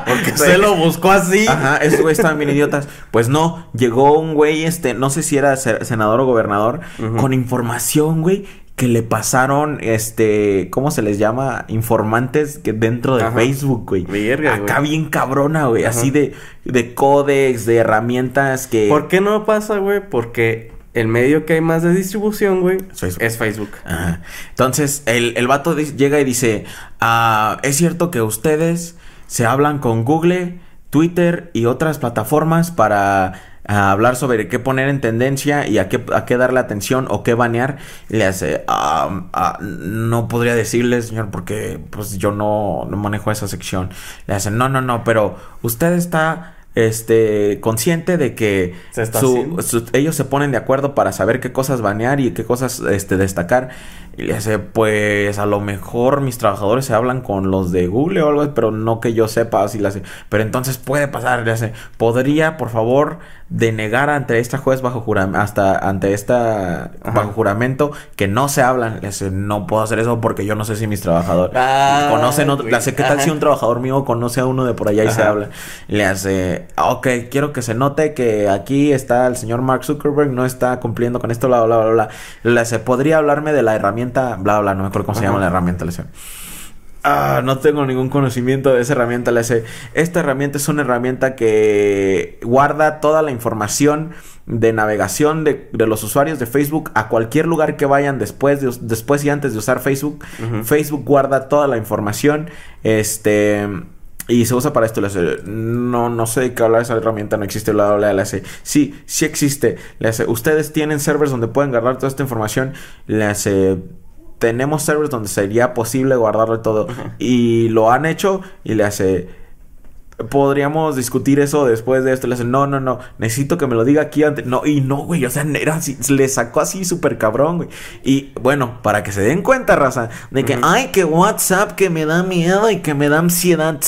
S2: Porque se lo buscó así.
S1: Ajá, esos güeyes estaban bien idiotas. Pues no, llegó un güey, este, no sé si era se- senador o gobernador, con información, güey, que le pasaron, este, ¿cómo se les llama? Informantes que dentro de
S2: Ajá.
S1: Facebook, güey. Acá
S2: güey.
S1: bien cabrona, güey,
S2: Ajá.
S1: así de, de códex, de herramientas que...
S2: ¿Por qué no pasa, güey? Porque el medio que hay más de distribución, güey,
S1: Es Facebook.
S2: es Facebook.
S1: Ajá. Entonces, el, el vato llega y dice, ah, es cierto que ustedes se hablan con Google, Twitter y otras plataformas para ah, hablar sobre qué poner en tendencia y a qué, a qué darle atención o qué banear. Le hace, "Ah, ah, no podría decirle, señor, porque pues yo no, no manejo esa sección. Le hace, no, no, no, pero usted está... Este, consciente de que
S2: Se está
S1: su- su- ellos se ponen de acuerdo para saber qué cosas banear y qué cosas este, destacar. Y le hace, pues a lo mejor mis trabajadores se hablan con los de Google o algo, pero no que yo sepa. Así le hace, pero entonces puede pasar. Le hace, podría por favor denegar ante esta juez bajo juramento, hasta ante esta
S2: Ajá.
S1: bajo juramento que no se hablan. Le hace, no puedo hacer eso porque yo no sé si mis trabajadores
S2: Ah,
S1: conocen. otro- le hace, ¿qué tal
S2: Ajá.
S1: si un trabajador mío conoce a uno de por allá y se habla? Le hace, "Ah, ok, quiero que se note que aquí está el señor Mark Zuckerberg, no está cumpliendo con esto, bla, bla, bla, bla. Le hace, ¿podría hablarme de la herramienta, bla, bla, no me acuerdo cómo se llama la herramienta? Le Ah, no tengo ningún conocimiento de esa herramienta. Le esta herramienta es una herramienta que guarda toda la información de navegación de, de los usuarios de Facebook a cualquier lugar que vayan después, de, después y antes de usar Facebook. Facebook guarda toda la información. Este. Y se usa para esto. Le hace, no, no sé de qué hablar esa herramienta, no existe. Bla, bla, bla. Le hace, sí, sí existe. Le hace, ustedes tienen servers donde pueden guardar toda esta información. Le hace, tenemos servers donde sería posible guardarlo todo. Y lo han hecho y le hace... podríamos discutir eso después de esto. Le dicen, no, no, no, necesito que me lo diga aquí antes. No, y no, güey, o sea, era así, le sacó así súper cabrón, güey. Y bueno, para que se den cuenta, raza, de que, ay, que WhatsApp, que me da miedo y que me da ansiedad.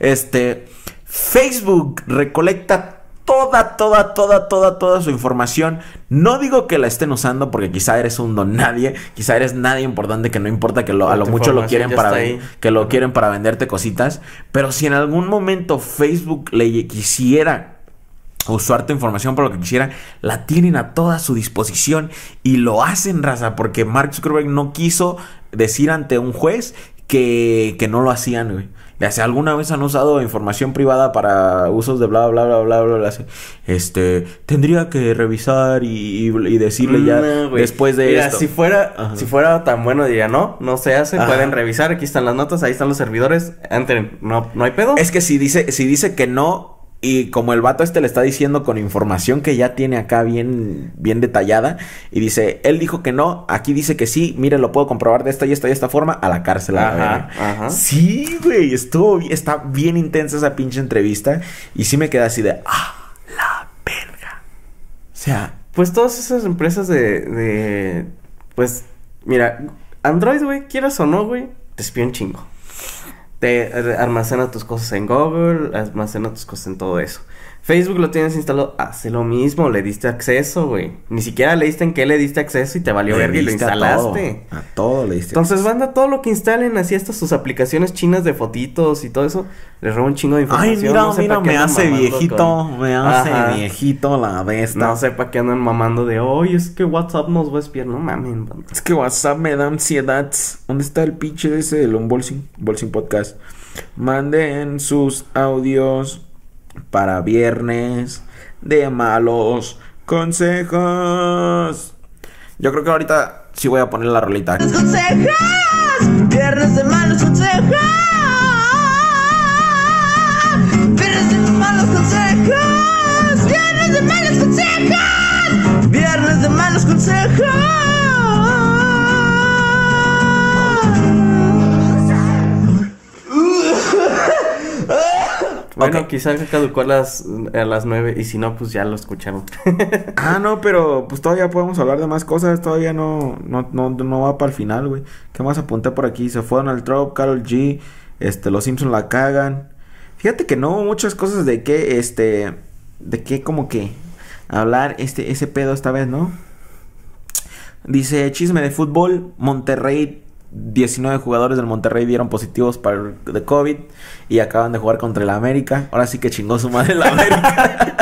S1: Este, Facebook recolecta toda, toda, toda, toda, toda su información. No digo que la estén usando porque quizá eres un don nadie, quizá eres nadie importante que no importa que lo, a lo mucho lo quieren para que lo quieren para venderte cositas, pero si en algún momento Facebook le quisiera usar tu información para lo que quisiera, la tienen a toda su disposición y lo hacen, raza, porque Mark Zuckerberg no quiso decir ante un juez que, que no lo hacían, güey. Sea, alguna vez han usado información privada para usos de bla, bla, bla, bla, bla, bla. Este, tendría que revisar y, decirle ya después de
S2: Mira, si fuera, si fuera tan bueno, diría, no, no se hace, pueden revisar, aquí están las notas, ahí están los servidores, entren, no, no hay pedo.
S1: Es que si dice, si dice que no, y como el vato este le está diciendo con información que ya tiene acá bien, bien detallada. Y dice, él dijo que no, aquí dice que sí, mire, lo puedo comprobar de esta y esta y esta forma, a la cárcel. Ajá, ajá. Sí, güey, estuvo, está bien intensa esa pinche entrevista. Y sí me queda así de, ah, la verga. O sea.
S2: Pues todas esas empresas de, de pues, mira, Android, güey, quieras o no, güey, te espía un chingo te almacena tus cosas en Google, almacena tus cosas en todo eso. Facebook lo tienes instalado, hace lo mismo, le diste acceso, güey. Ni siquiera le diste en qué le diste acceso y te valió ver y lo instalaste.
S1: A todo, le diste.
S2: Entonces, banda, todo lo que instalen así estas sus aplicaciones chinas de fotitos y todo eso, les roba un chingo de información.
S1: Ay, mira, mira, me hace viejito, me hace viejito la bestia.
S2: No sepa que andan mamando de, oye, es que WhatsApp nos va a espiar, no mames.
S1: Es que WhatsApp me da ansiedad. ¿Dónde está el pinche ese del unboxing, unboxing podcast? Manden sus audios para viernes de malos consejos. Yo creo que ahorita sí voy a poner la rolita. consejos! Viernes de malos consejos. Viernes de malos consejos. Viernes de malos consejos. Viernes de malos consejos.
S2: Bueno, quizás caducó a las, a las nueve y si no, pues ya lo escucharon. [LAUGHS]
S1: ah, no, pero pues todavía podemos hablar de más cosas. Todavía no, no, no, no va para el final, güey. ¿Qué más apunté por aquí? Se fueron al Drop, Carol G, este, los Simpsons la cagan. Fíjate que no hubo muchas cosas de qué, este, de qué como que hablar este, ese pedo esta vez, ¿no? Dice, chisme de fútbol, Monterrey 19 jugadores del Monterrey dieron positivos para el de COVID y acaban de jugar contra el América. Ahora sí que chingó su madre el América.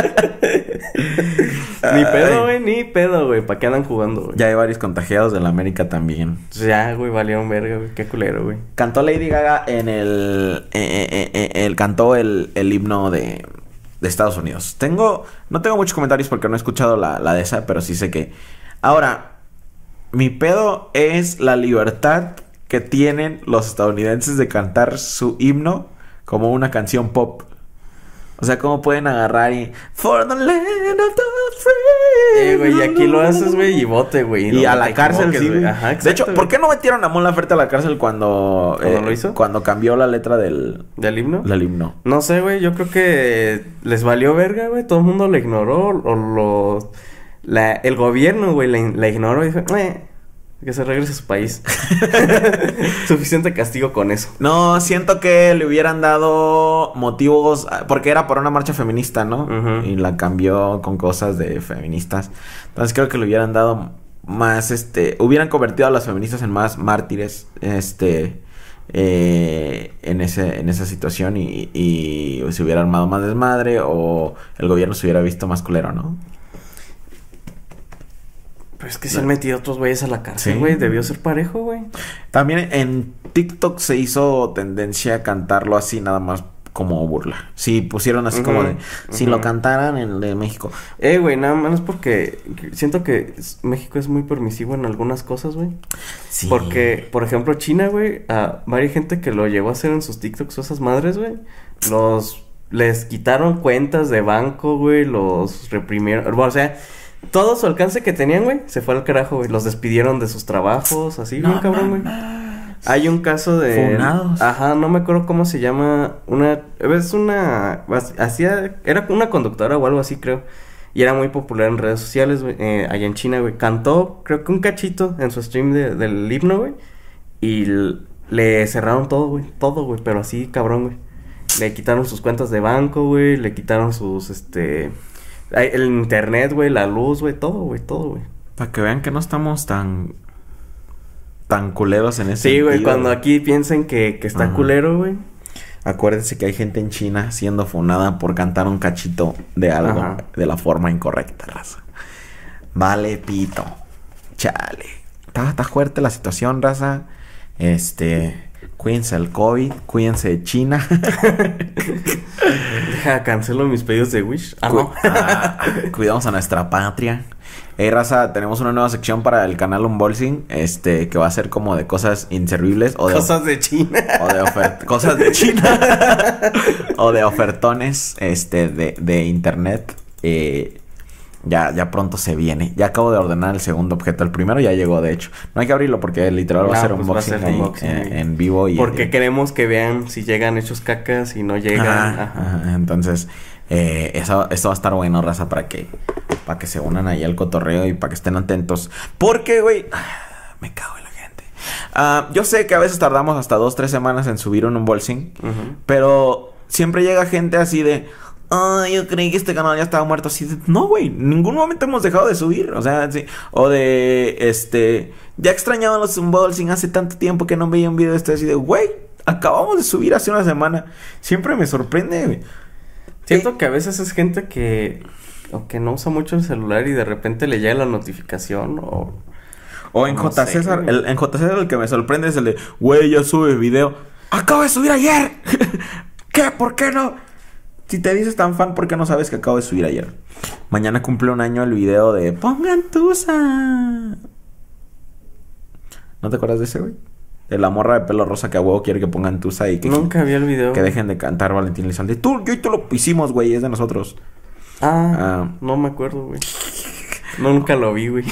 S1: [LAUGHS]
S2: ni pedo, güey, ni pedo, güey. ¿Para qué andan jugando, güey?
S1: Ya hay varios contagiados del América también.
S2: Ya, güey, un verga, güey. Qué culero, güey.
S1: Cantó Lady Gaga en el. Eh, eh, eh, el cantó el, el himno de, de, Estados Unidos. Tengo. No tengo muchos comentarios porque no he escuchado la, la de esa, pero sí sé que. Ahora, mi pedo es la libertad que tienen los estadounidenses de cantar su himno como una canción pop. O sea, ¿cómo pueden agarrar y... For the land of the
S2: free. Eh, güey, y aquí lo haces, güey, y bote, güey.
S1: Y, a la cárcel, sí, güey. de hecho, ¿por qué no metieron a Mon Laferte a la cárcel cuando...
S2: ¿Cuando lo eh, hizo?
S1: Cuando cambió la letra del...
S2: ¿Del himno?
S1: Del himno.
S2: No sé, güey, yo creo que les valió verga, güey. Todo el mundo lo ignoró o lo... La, el gobierno, güey, la, ignoró y dijo, eh, que se regrese a su país. [LAUGHS] [LAUGHS] Suficiente castigo con eso.
S1: No, siento que le hubieran dado motivos, porque era por una marcha feminista, ¿no? Y la cambió con cosas de feministas. Entonces creo que le hubieran dado más, este, hubieran convertido a las feministas en más mártires, este, eh, en, ese, en esa situación y, y se hubiera armado más desmadre o el gobierno se hubiera visto más culero, ¿no?
S2: Pero es que se han metido otros güeyes a la cárcel, güey. Debió ser parejo, güey.
S1: También en TikTok se hizo tendencia a cantarlo así, nada más como burla. Sí, pusieron así como de. Si lo cantaran en de México.
S2: Eh, güey, nada más porque siento que México es muy permisivo en algunas cosas, güey. Sí. Porque, por ejemplo, China, güey, a varias gente que lo llegó a hacer en sus TikToks o esas madres, güey, los. Les quitaron cuentas de banco, güey, los reprimieron. Bueno, o sea todo su alcance que tenían, güey, se fue al carajo, güey. Los despidieron de sus trabajos, así, güey, cabrón, güey. Hay un caso de.
S1: Funados.
S2: Ajá, no me acuerdo cómo se llama. Una. Es una. Hacía. Era una conductora o algo así, creo. Y era muy popular en redes sociales, güey. eh, allá en China, güey. Cantó, creo que un cachito en su stream de- del himno, güey. Y le cerraron todo, güey. Todo, güey. Pero así, cabrón, güey. Le quitaron sus cuentas de banco, güey. Le quitaron sus, este... El internet, güey. La luz, güey. Todo, güey. Todo, güey.
S1: Para que vean que no estamos tan. tan culeros en ese
S2: Sí, güey. Cuando aquí piensen que, que está
S1: Ajá.
S2: culero, güey.
S1: Acuérdense que hay gente en China siendo funada por cantar un cachito de algo
S2: Ajá.
S1: de la forma incorrecta, raza. Vale, pito. Chale. Está, está fuerte la situación, raza. Este. Cuídense del COVID, cuídense de China. [LAUGHS]
S2: Deja, cancelo mis pedidos de Wish. Ah,
S1: Cu-
S2: no. [LAUGHS]
S1: ah, cuidamos a nuestra patria. Hey, raza, tenemos una nueva sección para el canal Unboxing. Este, que va a ser como de cosas inservibles o de
S2: Cosas de China. [LAUGHS]
S1: o de cosas de China o de ofertones este de, de internet eh, ya ya pronto se viene ya acabo de ordenar el segundo objeto el primero ya llegó de hecho no hay que abrirlo porque literal va a ser
S2: pues
S1: unboxing,
S2: va a ser
S1: ahí,
S2: unboxing,
S1: eh, en vivo y
S2: Porque queremos que vean si llegan hechos cacas y no llegan.
S1: Ajá,
S2: Ajá.
S1: ajá. Entonces, eh, eso, esto va a estar bueno, raza, para que, para que se unan ahí al cotorreo y para que estén atentos. Porque, güey, [SIGHS] me cago en la gente. Ah, yo sé que a veces tardamos hasta dos, tres semanas en subir un unboxing, pero siempre llega gente así de... Ah, yo creí que este canal ya estaba muerto. Así de, no, güey, en ningún momento hemos dejado de subir. O sea, sí. O de, este, ya extrañaba los unboxing hace tanto tiempo que no veía un video de este. Así de, güey, acabamos de subir hace una semana. Siempre me sorprende, güey.
S2: Siento que a veces es gente que. O que no usa mucho el celular y de repente le llega la notificación o.
S1: O en
S2: No
S1: J.
S2: sé,
S1: César,
S2: güey.
S1: el, en J. César el que me sorprende es el de, güey, ya sube video. Acabo de subir ayer. [LAUGHS] ¿Qué? ¿Por qué no? Si te dices tan fan, ¿por qué no sabes que acabo de subir ayer? Mañana cumple un año el video de Pongan Tusa. ¿No te acuerdas de ese, güey? De la morra de pelo rosa que a huevo quiere que pongan Tusa y que,
S2: Nunca vi el video.
S1: que dejen de cantar Valentín Elizalde. Tú, yo y tú lo hicimos, güey, es de nosotros.
S2: Ah,
S1: Ah.
S2: no me acuerdo, güey. No, nunca lo vi, güey.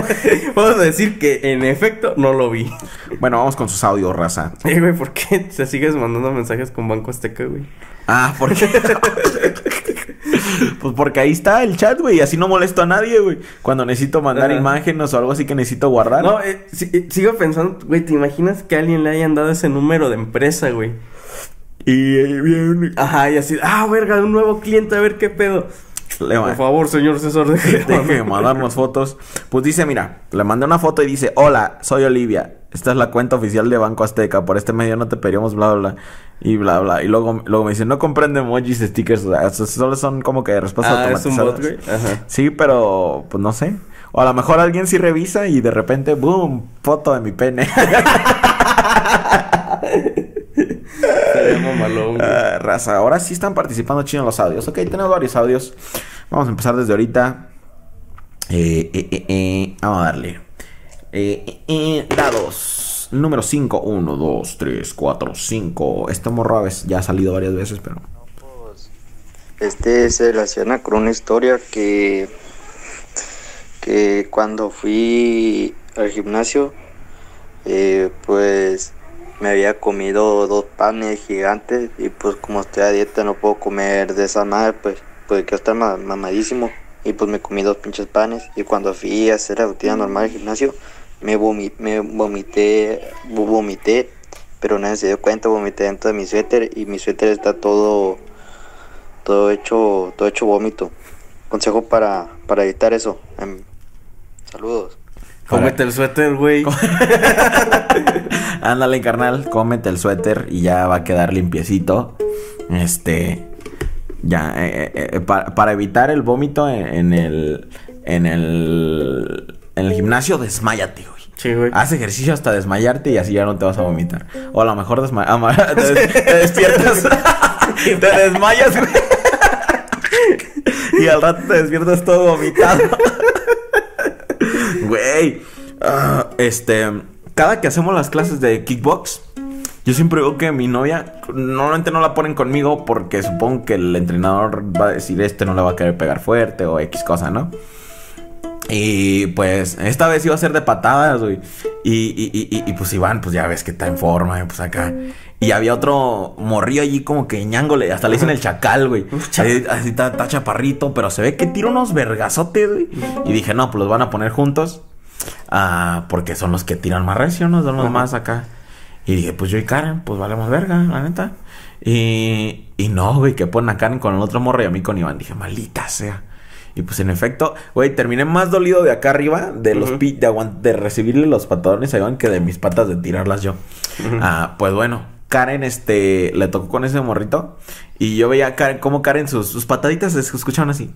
S2: [LAUGHS] Vamos a decir que en efecto no lo vi.
S1: Bueno, vamos con sus audios, raza.
S2: Eh, güey, ¿por qué te sigues mandando mensajes con Banco Azteca, güey?
S1: Ah, ¿por qué? [LAUGHS] pues porque ahí está el chat, güey. y Así no molesto a nadie, güey. Cuando necesito mandar imágenes o algo así que necesito guardar.
S2: No, eh, si- eh, sigo pensando, güey, ¿te imaginas que a alguien le hayan dado ese número de empresa, güey?
S1: Y ahí viene.
S2: Ajá, y así, ah, verga, un nuevo cliente, a ver qué pedo. Por favor, señor César, deje de
S1: mandarnos fotos. Pues dice, mira, le mandé una foto y dice, hola, soy Olivia. Esta es la cuenta oficial de Banco Azteca. Por este medio no te pedimos bla, bla, bla. Y bla, bla. Y luego, luego me dice, no comprende emojis, stickers. o sea, so- solo son como que respuestas
S2: Ah, es un
S1: automatizadas.
S2: bot, güey. Ajá.
S1: Sí, pero pues no sé. O a lo mejor alguien sí revisa y de repente, boom, foto de mi pene. [LAUGHS]
S2: Mamalón, güey.
S1: Ah, raza, ahora sí están participando chido en los audios. Ok, tenemos varios audios. Vamos a empezar desde ahorita. Eh, eh, eh, eh, vamos a darle. Eh, eh, eh, dados. Número 5. 1, 2, 3, 4, 5. Este morro a veces ya ha salido varias veces, pero.
S3: Este se relaciona con una historia que, que cuando fui al gimnasio, eh, pues me había comido dos panes gigantes y pues como estoy a dieta no puedo comer de esa madre, pues, pues quiero estar ma- mamadísimo. Y pues me comí dos pinches panes y cuando fui a hacer la rutina normal del gimnasio me, vomi- me vomité, vo- vomité, pero nadie se dio cuenta, vomité dentro de mi suéter y mi suéter está todo todo hecho todo hecho vómito. Consejo para para evitar eso. Em, saludos
S2: Cómete el suéter, güey. [LAUGHS]
S1: Ándale, carnal, cómete el suéter y ya va a quedar limpiecito. Este. Ya, eh, eh, eh, pa- para evitar el vómito en, en el. En el. En el gimnasio, desmayate, güey.
S2: Sí, güey.
S1: Haz ejercicio hasta desmayarte y así ya no te vas a vomitar. O a lo mejor desma ma- [LAUGHS] te, des- te despiertas. [LAUGHS] te desmayas, güey. y al rato te despiertas todo vomitado. Güey. ah, este. Cada que hacemos las clases de kickbox. Yo siempre veo que mi novia, normalmente no la ponen conmigo porque supongo que el entrenador va a decir este no le va a querer pegar fuerte o X cosa, ¿no? Y pues esta vez iba a ser de patadas, güey. Y, y, y, y, pues Iván, pues ya ves que está en forma, pues acá. Y había otro morrillo allí como que ñángole, hasta le dicen el chacal, güey. [LAUGHS] Así, así está, está chaparrito, pero se ve que tira unos vergazotes, güey. Y dije, no, pues los van a poner juntos. Ah, porque son los que tiran más recio, ¿no? Son los más acá. Y dije, pues yo y Karen, pues valemos verga, la neta. Y, y no, güey, que ponen a Karen con el otro morro y a mí con Iván. Dije, maldita sea. Y pues en efecto, güey, terminé más dolido de acá arriba de los pi de, aguant- de recibirle los patadones a Iván que de mis patas de tirarlas yo. Ah, pues bueno, Karen este le tocó con ese morrito y yo veía a Karen como Karen sus, sus pataditas se escuchaban así.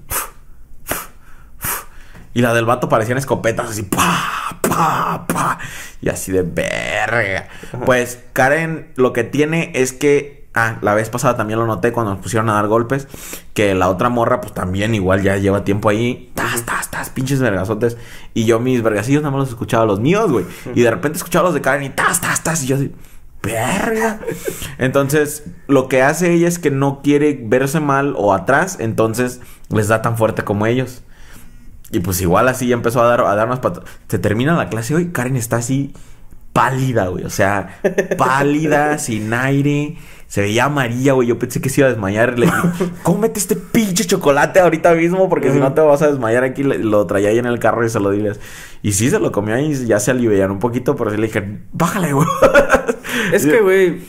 S1: Y la del vato parecían escopetas así, pa, pa, pa. Y así de verga. Pues Karen lo que tiene es que. Ah, la vez pasada también lo noté cuando nos pusieron a dar golpes. Que la otra morra, pues también igual ya lleva tiempo ahí. Tas, tas, tas, pinches vergazotes. Y yo mis vergacillos nada más los escuchaba los míos, güey. Y de repente escuchaba los de Karen y tas, tas, tas. Y yo así. Verga. [LAUGHS] Entonces, lo que hace ella es que no quiere verse mal o atrás. Entonces, les da tan fuerte como ellos. Y pues igual así ya empezó a dar, a dar más patas. Se termina la clase hoy, Karen está así pálida, güey. O sea, [LAUGHS] pálida, sin aire. Se veía amarilla, güey. Yo pensé que se iba a desmayar. Le dije, [LAUGHS] cómete este pinche chocolate ahorita mismo, porque si no te vas a desmayar aquí. Lo traía ahí en el carro y se lo diles. Y sí, se lo comió y ya se aliviaron un poquito, pero sí le dije, bájale, güey.
S2: Es que, [LAUGHS] güey,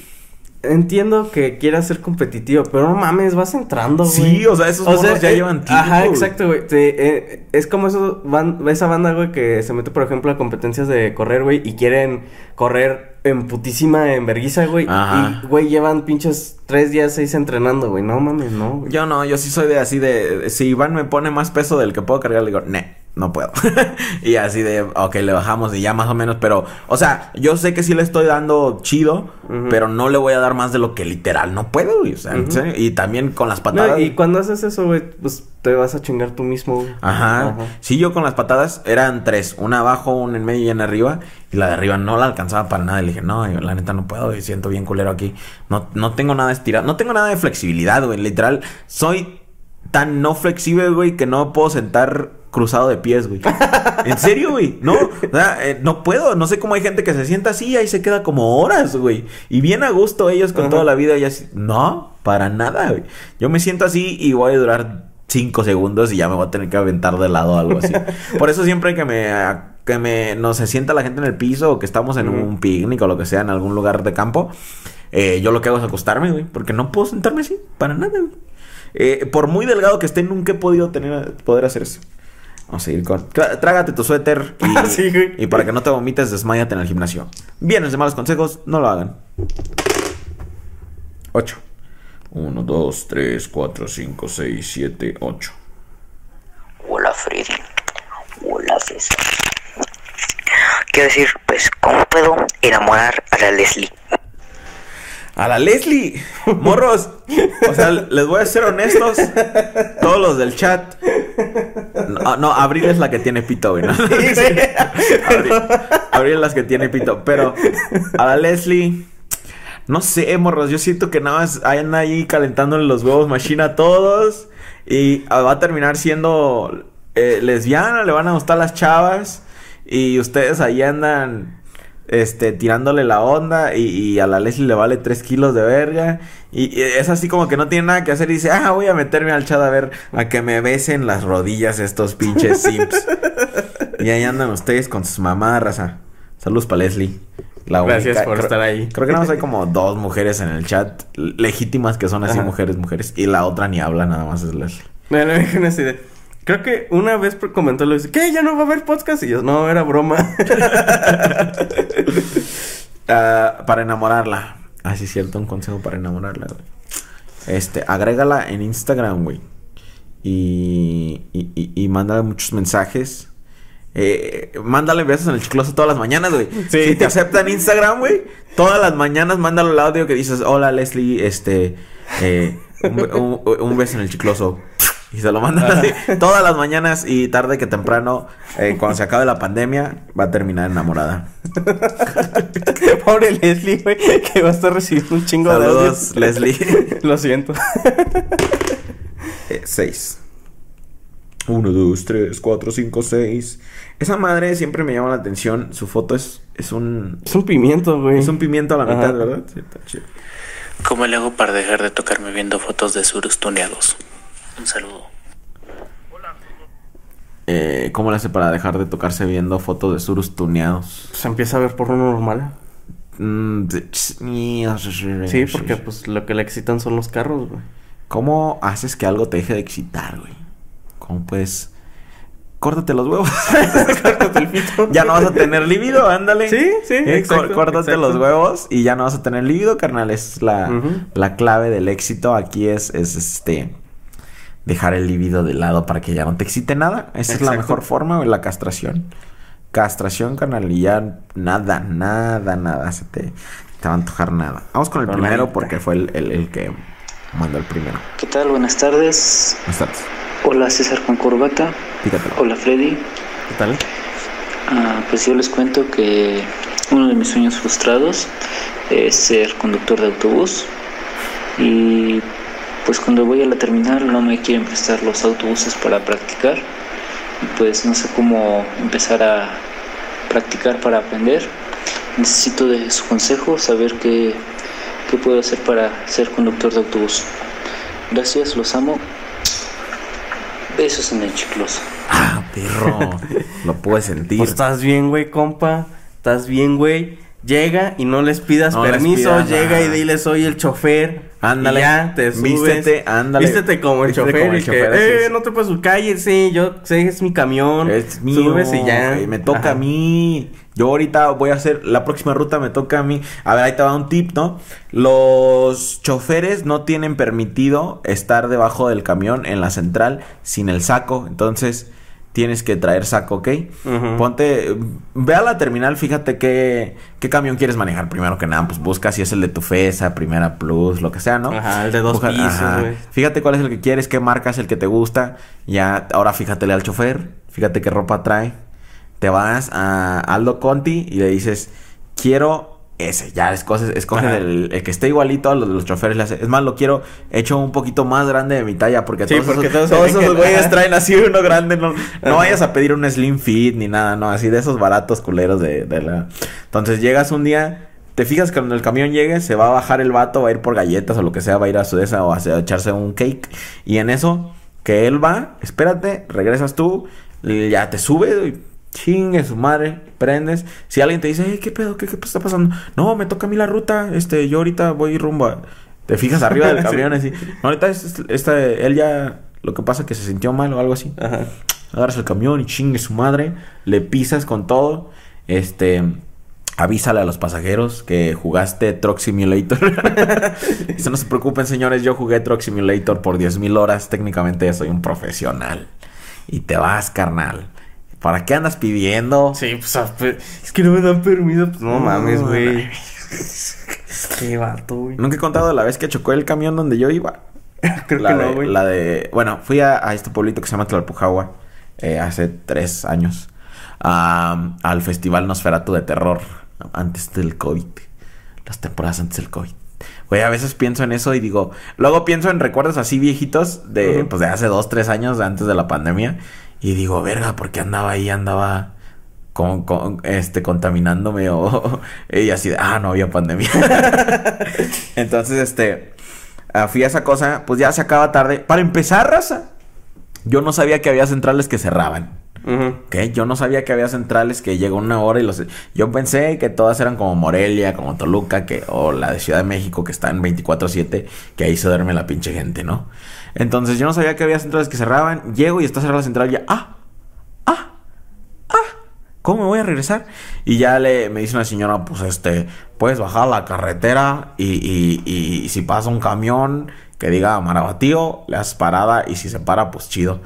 S2: entiendo que quieras ser competitivo, pero no mames, vas entrando, güey.
S1: Sí, o sea, esos morros ya
S2: eh,
S1: llevan tiempo,
S2: Ajá,
S1: güey.
S2: exacto, güey. Te- eh, es como eso, van- esa banda, güey, que se mete, por ejemplo, a competencias de correr, güey, y quieren correr en putísima en verguiza, güey.
S1: Ajá.
S2: Y, güey, llevan pinches tres días, seis entrenando, güey. No mames, no, güey.
S1: Yo no, yo sí soy de así de, de- si Iván me pone más peso del que puedo cargar, le digo, ne, no puedo. [LAUGHS] y así de, ok, le bajamos y ya más o menos, pero, o sea, yo sé que sí le estoy dando chido, pero no le voy a dar más de lo que literal no puedo, güey, o sea,
S2: Ujú.
S1: serio, y también con las
S2: No,
S1: patadas.
S2: y cuando haces eso, güey, pues te vas a chingar tú mismo, güey.
S1: Ajá. Sí, yo con las patadas eran tres. Una abajo, una en medio y una arriba. Y la de arriba no la alcanzaba para nada. Y le dije, no, yo, la neta no puedo. Y siento bien culero aquí. No, no tengo nada estirado. No tengo nada de flexibilidad, güey. Literal, soy tan no flexible, güey, que no puedo sentar cruzado de pies, güey. ¿En serio, güey? No, o sea, eh, no puedo. No sé cómo hay gente que se sienta así y ahí se queda como horas, güey. Y bien a gusto ellos con toda la vida y así. No, para nada, güey. Yo me siento así y voy a durar cinco segundos y ya me voy a tener que aventar de lado o algo así. Por eso siempre que me que me no se sienta la gente en el piso o que estamos en un picnic o lo que sea en algún lugar de campo, eh, yo lo que hago es acostarme, güey, porque no puedo sentarme así para nada, güey. Eh, por muy delgado que esté, nunca he podido tener poder hacer eso. Vamos a seguir con. Trágate tu suéter y, [LAUGHS]
S2: Sí, güey.
S1: y para que no te vomites, desmayate en el gimnasio. Vienes de malos consejos, no lo hagan. 8. 1, 2, 3, 4, 5, 6, 7, 8.
S4: Hola Freddy. Hola César. Quiero decir, pues, ¿cómo puedo enamorar a la Leslie?
S1: A la Leslie, [LAUGHS] morros. O sea, les voy a ser honestos. Todos los del chat. No, no Abril es la que tiene pito, güey. ¿no? [LAUGHS] Abril, Abril es la que tiene pito. Pero a la Leslie. No sé, morros. Yo siento que nada más andan ahí calentándole los huevos machina a todos. Y va a terminar siendo eh, lesbiana. Le van a gustar las chavas. Y ustedes ahí andan este, tirándole la onda y, y a la Leslie le vale 3 kilos de verga. Y, y es así como que no tiene nada que hacer y dice, ah, voy a meterme al chat a ver, a que me besen las rodillas estos pinches simps. [LAUGHS] y ahí andan ustedes con sus mamadas, raza. Saludos para Leslie. La
S2: Gracias por
S1: creo-
S2: estar ahí.
S1: Creo que nada más hay como dos mujeres en el chat legítimas que son así
S2: Ajá.
S1: mujeres, mujeres. Y la otra ni habla, nada más es Leslie.
S2: No, no, [LAUGHS] no, no, idea. Creo que una vez comentó lo dice, ¿qué? ¿Ya no va a haber podcast? Y yo, no, era broma. [LAUGHS]
S1: Ah, para enamorarla. Ah, sí, es cierto, un consejo para enamorarla, güey. Este, agrégala en Instagram, güey. Y, y, y, y mándale muchos mensajes. Eh, mándale besos en el chicloso todas las mañanas, güey.
S2: Sí.
S1: Si te acepta en Instagram, güey, todas las mañanas mándale el audio que dices, hola Leslie, este, eh, un- un beso en el chicloso. Y se lo mandan así todas las mañanas y tarde que temprano, eh, cuando se acabe la pandemia, va a terminar enamorada. [LAUGHS]
S2: Pobre Leslie, güey, que va a estar recibiendo un chingo de
S1: Saludos,
S2: audios.
S1: Leslie. [LAUGHS]
S2: Lo siento. [LAUGHS]
S1: Eh, seis. 1, 2, 3, 4, 5, 6. Esa madre siempre me llama la atención. Su foto es, es un.
S2: Es un pimiento, güey.
S1: Es un pimiento a la mitad,
S2: Ajá.
S1: ¿verdad? Sí, está chido.
S5: ¿Cómo le hago para dejar de tocarme viendo fotos de surus tuneados? Un saludo.
S1: Eh, ¿Cómo le hace para dejar de tocarse viendo fotos de surus tuneados?
S2: Se empieza a ver porno normal.
S1: Mm, sí,
S2: porque pues lo que le excitan son los carros, güey.
S1: ¿Cómo haces que algo te deje de excitar, güey? ¿Cómo puedes...? Córtate los huevos. [LAUGHS]
S2: Córtate el pito.
S1: ya no vas a tener líbido, ándale.
S2: Sí, sí,
S1: Eh,
S2: exacto,
S1: có- Córtate
S2: exacto.
S1: los huevos y ya no vas a tener líbido, carnal. Es la, la clave del éxito. Aquí es, es este... Dejar el líbido de lado para que ya no te excite nada. Esa es la mejor forma, güey, la castración. Castración, carnal, y ya nada, nada, nada se te, te va a antojar nada. Vamos con el
S2: Pero
S1: primero porque fue el, el- el que mandó el primero.
S6: ¿Qué tal? Buenas tardes.
S1: Buenas tardes.
S6: Hola César con corbata.
S1: Pícatelo.
S6: Hola Freddy.
S2: ¿Qué tal?
S6: Ah, pues yo les cuento que uno de mis sueños frustrados es ser conductor de autobús. Y pues cuando voy a la terminal no me quieren prestar los autobuses para practicar. Y pues no sé cómo empezar a practicar para aprender. Necesito de su consejo, saber qué, qué puedo hacer para ser conductor de autobús. Gracias, los amo. Besos en el chicloso.
S1: Ah, perro. [LAUGHS] Lo puedes sentir.
S2: Pues estás bien, güey, compa. Estás bien, güey. Llega y no les pidas
S1: No les
S2: permiso.
S1: pidas
S2: llega
S1: nada.
S2: y dile soy el chofer.
S1: Ándale.
S2: Ya, te subes.
S1: Vístete, ándale.
S2: Vístete como el
S1: Vístete
S2: chofer.
S1: como el
S2: y
S1: chofer,
S2: eh, no te puedes su calle. Sí, yo sé, es mi camión.
S1: Es mío.
S2: Subes y ya.
S1: Me toca
S2: Ajá.
S1: a mí. Yo ahorita voy a hacer la próxima ruta, me toca a mí. A ver, ahí te va un tip, ¿no? Los choferes no tienen permitido estar debajo del camión en la central sin el saco. Entonces, tienes que traer saco, ¿ok? Ponte, ve a la terminal, fíjate qué, qué camión quieres manejar. Primero que nada, pues busca si es el de tu FESA, Primera Plus, lo que sea, ¿no?
S2: Ajá, el de dos
S1: Busca-
S2: pisos, güey.
S1: Fíjate cuál es el que quieres, qué marca es el que te gusta. Ya, ahora fíjatele al chofer, fíjate qué ropa trae. Te vas a Aldo Conti y le dices, quiero ese. Ya escoges, escoges el, el que esté igualito a los, los choferes. Le hace. Es más, lo quiero hecho un poquito más grande de mi talla porque
S2: Sí,
S1: todos,
S2: porque
S1: esos,
S2: todos
S1: esos güeyes traen así uno grande. No, no vayas a pedir un slim fit ni nada, no. Así de esos baratos culeros de, de la... Entonces llegas un día... Te fijas que cuando el camión llegue, se va a bajar el vato, va a ir por galletas o lo que sea, va a ir a su esa o a a echarse un cake. Y en eso, que él va, espérate, regresas tú, ya te sube, y chingue su madre, prendes. Si alguien te dice, "Ey, ¿qué pedo? ¿Qué, ¿Qué está pasando? No, me toca a mí la ruta, este, yo ahorita voy rumbo a... Te fijas arriba del [LAUGHS] camión así. No, ahorita es, es- esta, él ya, lo que pasa es que se sintió mal o algo así
S2: Ajá.
S1: agarras el camión y chingue su madre, le pisas con todo, este, avísale a los pasajeros que jugaste Truck Simulator. [LAUGHS] Eso no se preocupen, señores, yo jugué Truck Simulator por 10.000 mil horas, técnicamente ya soy un profesional. Y te vas, carnal. ¿Para qué andas pidiendo?
S2: Sí, pues, ah, pues, es que no me dan permiso. Pues no,
S1: No,
S2: mames, güey. [LAUGHS] Qué vato, güey.
S1: Nunca he contado la vez que chocó el camión donde yo iba. [LAUGHS]
S2: Creo
S1: la
S2: que
S1: de,
S2: no, güey.
S1: La de... Bueno, fui a, a este pueblito que se llama Tlalpujahua eh, hace tres años. al Festival Nosferatu de Terror. Antes del COVID. Las temporadas antes del COVID. Güey, a veces pienso en eso y digo... Luego pienso en recuerdos así viejitos de, pues, de hace dos, tres años antes de la pandemia. Y digo, verga, ¿por qué andaba ahí? Andaba... Con, con, este, contaminándome o... [LAUGHS] y así de, ah, no había pandemia. [LAUGHS] Entonces, este... ah, fui a esa cosa, pues ya se acaba tarde. Para empezar, raza, yo no sabía que había centrales que cerraban.
S2: Ujú.
S1: ¿Ok? Yo no sabía que había centrales que llegó una hora y los... Yo pensé que todas eran como Morelia, como Toluca, que... O la de Ciudad de México, que están 24-7, que ahí se duerme la pinche gente, ¿no? Entonces yo no sabía que había centrales que cerraban. Llego y está cerrada la central y ya... ¡Ah! ¡Ah! ¡Ah! ¿Cómo me voy a regresar? Y ya le, me dice una señora, pues este, puedes bajar a la carretera y, y, y, y si pasa un camión que diga Marabatío, le haces parada y si se para, pues chido.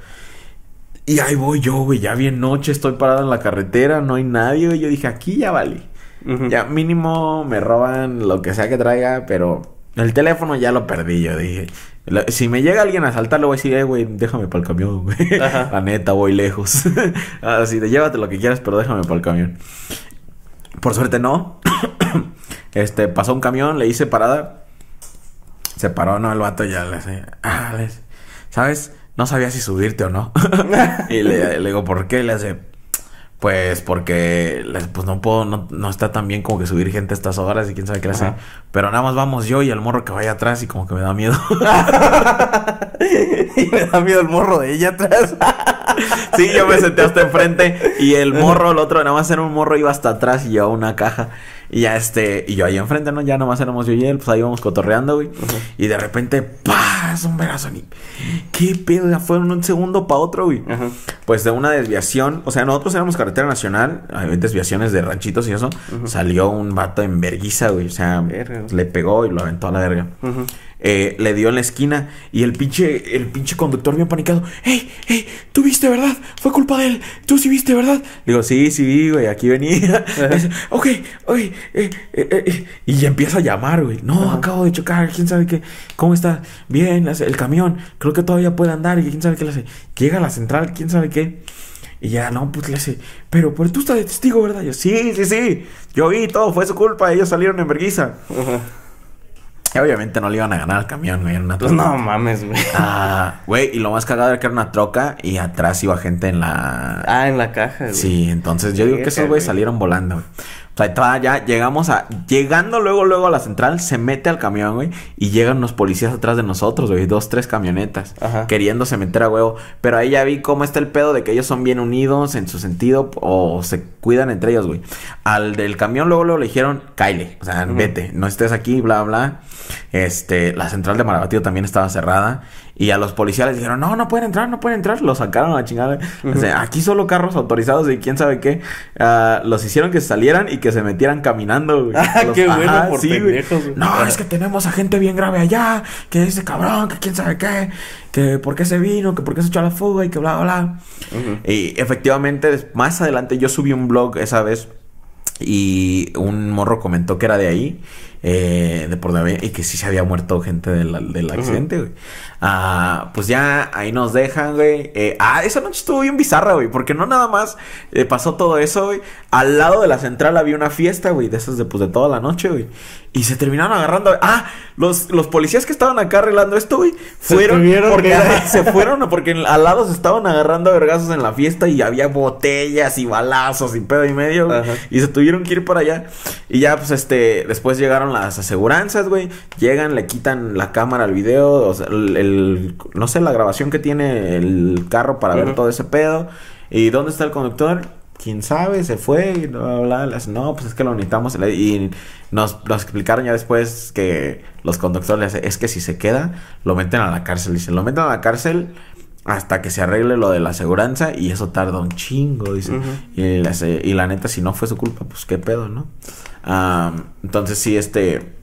S1: Y ahí voy yo, güey, ya bien noche, estoy parado en la carretera, no hay nadie, güey. Yo dije, aquí ya vale. Ya mínimo me roban lo que sea que traiga, pero el teléfono ya lo perdí, yo dije. Si me llega alguien a asaltar, le voy a decir, eh, güey, déjame para el camión, güey. [LAUGHS] La neta, voy lejos. [LAUGHS] Así de llévate lo que quieras, pero déjame para el camión. Por suerte no. [COUGHS] este, pasó un camión, le hice parada. Se paró, no, el vato ya le hace. Ah, ¿Sabes? no sabía si subirte o no. [LAUGHS] y le, le digo, ¿por qué? Le hace, pues porque pues no puedo, no, no está tan bien como que subir gente a estas horas y quién sabe qué hace.
S2: Ajá.
S1: Pero nada más vamos yo y el morro que vaya atrás y como que me da miedo. [LAUGHS]
S2: y me da miedo el morro de ella atrás. [LAUGHS]
S1: sí, yo me senté hasta enfrente y el morro, el otro, nada más era un morro, iba hasta atrás y llevaba una caja. Y ya este, y yo ahí enfrente, ¿no? Ya nomás éramos yo y él, pues ahí íbamos cotorreando, güey. Y de repente, ¡pah! Es un verazo. ni- ¿Qué pedo? Ya fue un segundo para otro, güey. Pues de una desviación, o sea, nosotros éramos carretera nacional, hay desviaciones de ranchitos y eso. Salió un vato en verguiza, güey. O sea,
S2: Verga,
S1: le pegó y lo aventó a la verga. Eh, le dio en la esquina y el pinche, el pinche conductor bien panicado. ¡Ey, ey! ¿Tú viste, verdad? Fue culpa de él. ¿Tú sí viste, verdad? Le digo, sí, sí vi, güey, aquí venía. [LAUGHS] Dice, ok, ok, eh, eh, eh. Y ya empieza a llamar, güey. No, acabo de chocar, quién sabe qué. ¿Cómo está? Bien, el camión, creo que todavía puede andar y quién sabe qué le hace. Llega a la central, quién sabe qué. Y ya, no, pues le hace, pero, pero tú estás de testigo, ¿verdad? Yo, sí, sí, sí. Yo vi todo, fue su culpa, ellos salieron en vergüenza.
S2: Ajá.
S1: Obviamente no le iban a ganar al camión, güey, era una
S2: Pues no mames, güey.
S1: Ah, güey, y lo más cagado era que era una troca y atrás iba gente en la...
S2: Ah, en la caja, güey.
S1: sí, entonces yo digo que esos güeyes
S2: güey.
S1: salieron volando, güey. O sea, ya llegamos a... Llegando luego, luego a la central, se mete al camión, güey. Y llegan unos policías atrás de nosotros, güey. Dos, tres camionetas.
S2: Ajá.
S1: Queriéndose meter a huevo. Pero ahí ya vi cómo está el pedo de que ellos son bien unidos en su sentido. O se cuidan entre ellos, güey. Al del camión luego, luego le dijeron, Kyle. O sea, vete. No estés aquí, bla, bla. Este... La central de Marabatío también estaba cerrada. Y a los policías les dijeron, no, no pueden entrar, no pueden entrar. Los sacaron a la chingada. O sea, aquí solo carros autorizados y quién sabe qué. Ah, los hicieron que salieran y que se metieran caminando, güey. [LAUGHS]
S2: Ah,
S1: Los-
S2: qué bueno por
S1: sí, güey.
S2: pendejos, güey.
S1: No, es que tenemos a gente bien grave allá. Que ese cabrón, que quién sabe qué. Que por qué se vino, que por qué se echó a la fuga y que bla, bla, bla. Y efectivamente, más adelante yo subí un blog esa vez y un morro comentó que era de ahí, eh, de por había- y que sí se había muerto gente del, del accidente, güey. Ah, pues ya ahí nos dejan, güey. Eh, ah, esa noche estuvo bien bizarra, güey, porque no nada más eh, pasó todo eso, güey. Al lado de la central había una fiesta, güey, de esas de, pues, de toda la noche, güey. Y se terminaron agarrando. Ah, los, los policías que estaban acá arreglando esto, güey,
S2: Se
S1: fueron
S2: tuvieron
S1: porque se fueron porque al lado se estaban agarrando a vergazos en la fiesta y había botellas y balazos y pedo y medio, güey. Y se tuvieron que ir para allá. Y ya, pues, este, después llegaron las aseguranzas, güey. Llegan, le quitan la cámara al video, o sea, el, el- no sé, la grabación que tiene el carro para ver todo ese pedo. ¿Y dónde está el conductor? quién sabe, se fue y bla, bla, bla. No, pues es que lo necesitamos. Y nos, nos explicaron ya después que los conductores, es que si se queda, lo meten a la cárcel. Dicen, lo meten a la cárcel hasta que se arregle lo de la aseguranza y eso tarda un chingo, dice. Y, la, se- y la neta, si no fue su culpa, pues qué pedo, ¿no? Entonces sí, este...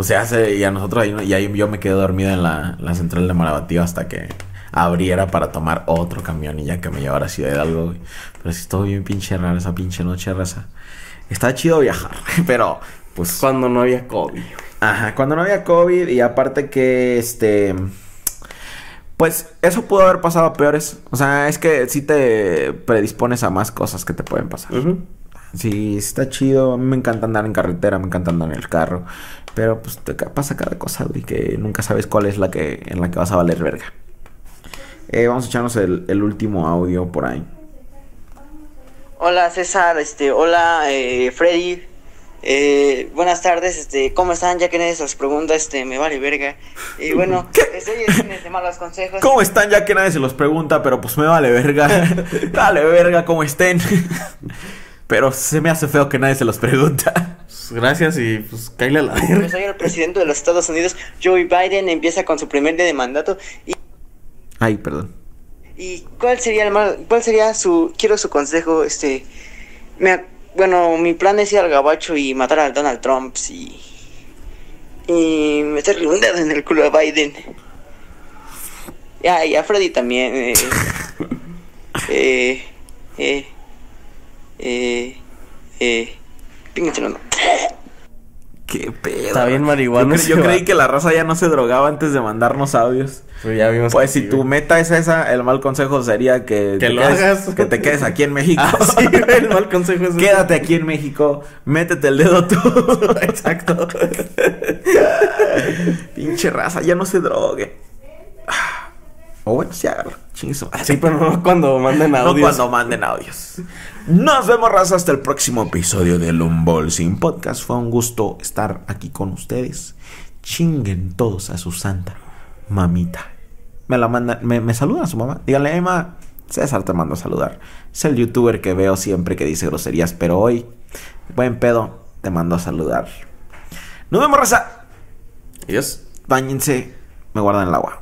S1: pues se hace, y a nosotros ahí, y ahí yo me quedé dormido en la, la central de Marabatío hasta que abriera para tomar otro camión y ya que me llevara a Ciudad Hidalgo, güey. Pero sí estuvo bien pinche rara esa pinche noche, raza. Está chido viajar, [LAUGHS] pero pues...
S2: Cuando no había COVID.
S1: Ajá, cuando no había COVID y aparte que este... Pues eso pudo haber pasado a peores. O sea, es que sí te predispones a más cosas que te pueden pasar.
S2: Ujú.
S1: Sí, está chido. A mí me encanta andar en carretera, me encanta andar en el carro. Pero pues te pasa cada cosa, güey, que nunca sabes cuál es la que en la que vas a valer verga. Eh, vamos a echarnos el, el último audio por ahí.
S7: Hola César, este, hola eh, Freddy, eh, buenas tardes, este, ¿cómo están? Ya que nadie se los pregunta, este, me vale verga. Y [LAUGHS] bueno, estoy en de malos consejos.
S1: ¿Cómo están? Ya que nadie se los pregunta, pero pues me vale verga. [LAUGHS] vale verga cómo estén. [LAUGHS] pero se me hace feo que nadie se los pregunta. [LAUGHS]
S2: Pues, gracias y pues cállale a la
S7: Pues
S2: verga.
S7: hoy el presidente de los Estados Unidos, Joe Biden, empieza con su primer día de mandato. ¿Y,
S1: Ay, perdón.
S7: y cuál sería el mal, cuál sería su, quiero su consejo, este, me, bueno, mi plan es ir al gabacho y matar al Donald Trump y, y meterle un dedo en el culo a Biden. Ya, y a Freddy también. Eh, [LAUGHS] eh, eh, eh, eh, pínguenselo, no.
S1: Qué pedo.
S2: Está bien marihuana
S1: Yo, cre-
S2: ese
S1: yo creí que la raza ya no se drogaba antes de mandarnos audios.
S2: Pues ya vimos
S1: Pues si
S2: sí,
S1: tu
S2: güey.
S1: meta es esa, el mal consejo sería que,
S2: Que
S1: te
S2: lo
S1: quedes,
S2: hagas.
S1: que te quedes aquí en México. [LAUGHS]
S2: Ah, sí, güey, el mal consejo es ese.
S1: Quédate aquí en México, métete el dedo tú. [LAUGHS]
S2: Exacto. [LAUGHS]
S1: Pinche raza, ya no se drogue. O bueno, sí, hágalo.
S2: Pero no cuando manden [LAUGHS]
S1: No
S2: audios.
S1: cuando manden audios. Nos vemos, raza, hasta el próximo episodio del Unbolsing Podcast. Fue un gusto estar aquí con ustedes. Chinguen todos a su santa mamita. Me la mandan, me, me saludan a su mamá. Díganle, Emma, César te mando a saludar. Es el youtuber que veo siempre que dice groserías, pero hoy, buen pedo, te mando a saludar. Nos vemos, raza.
S2: Adiós.
S1: Báñense, me guardan el agua.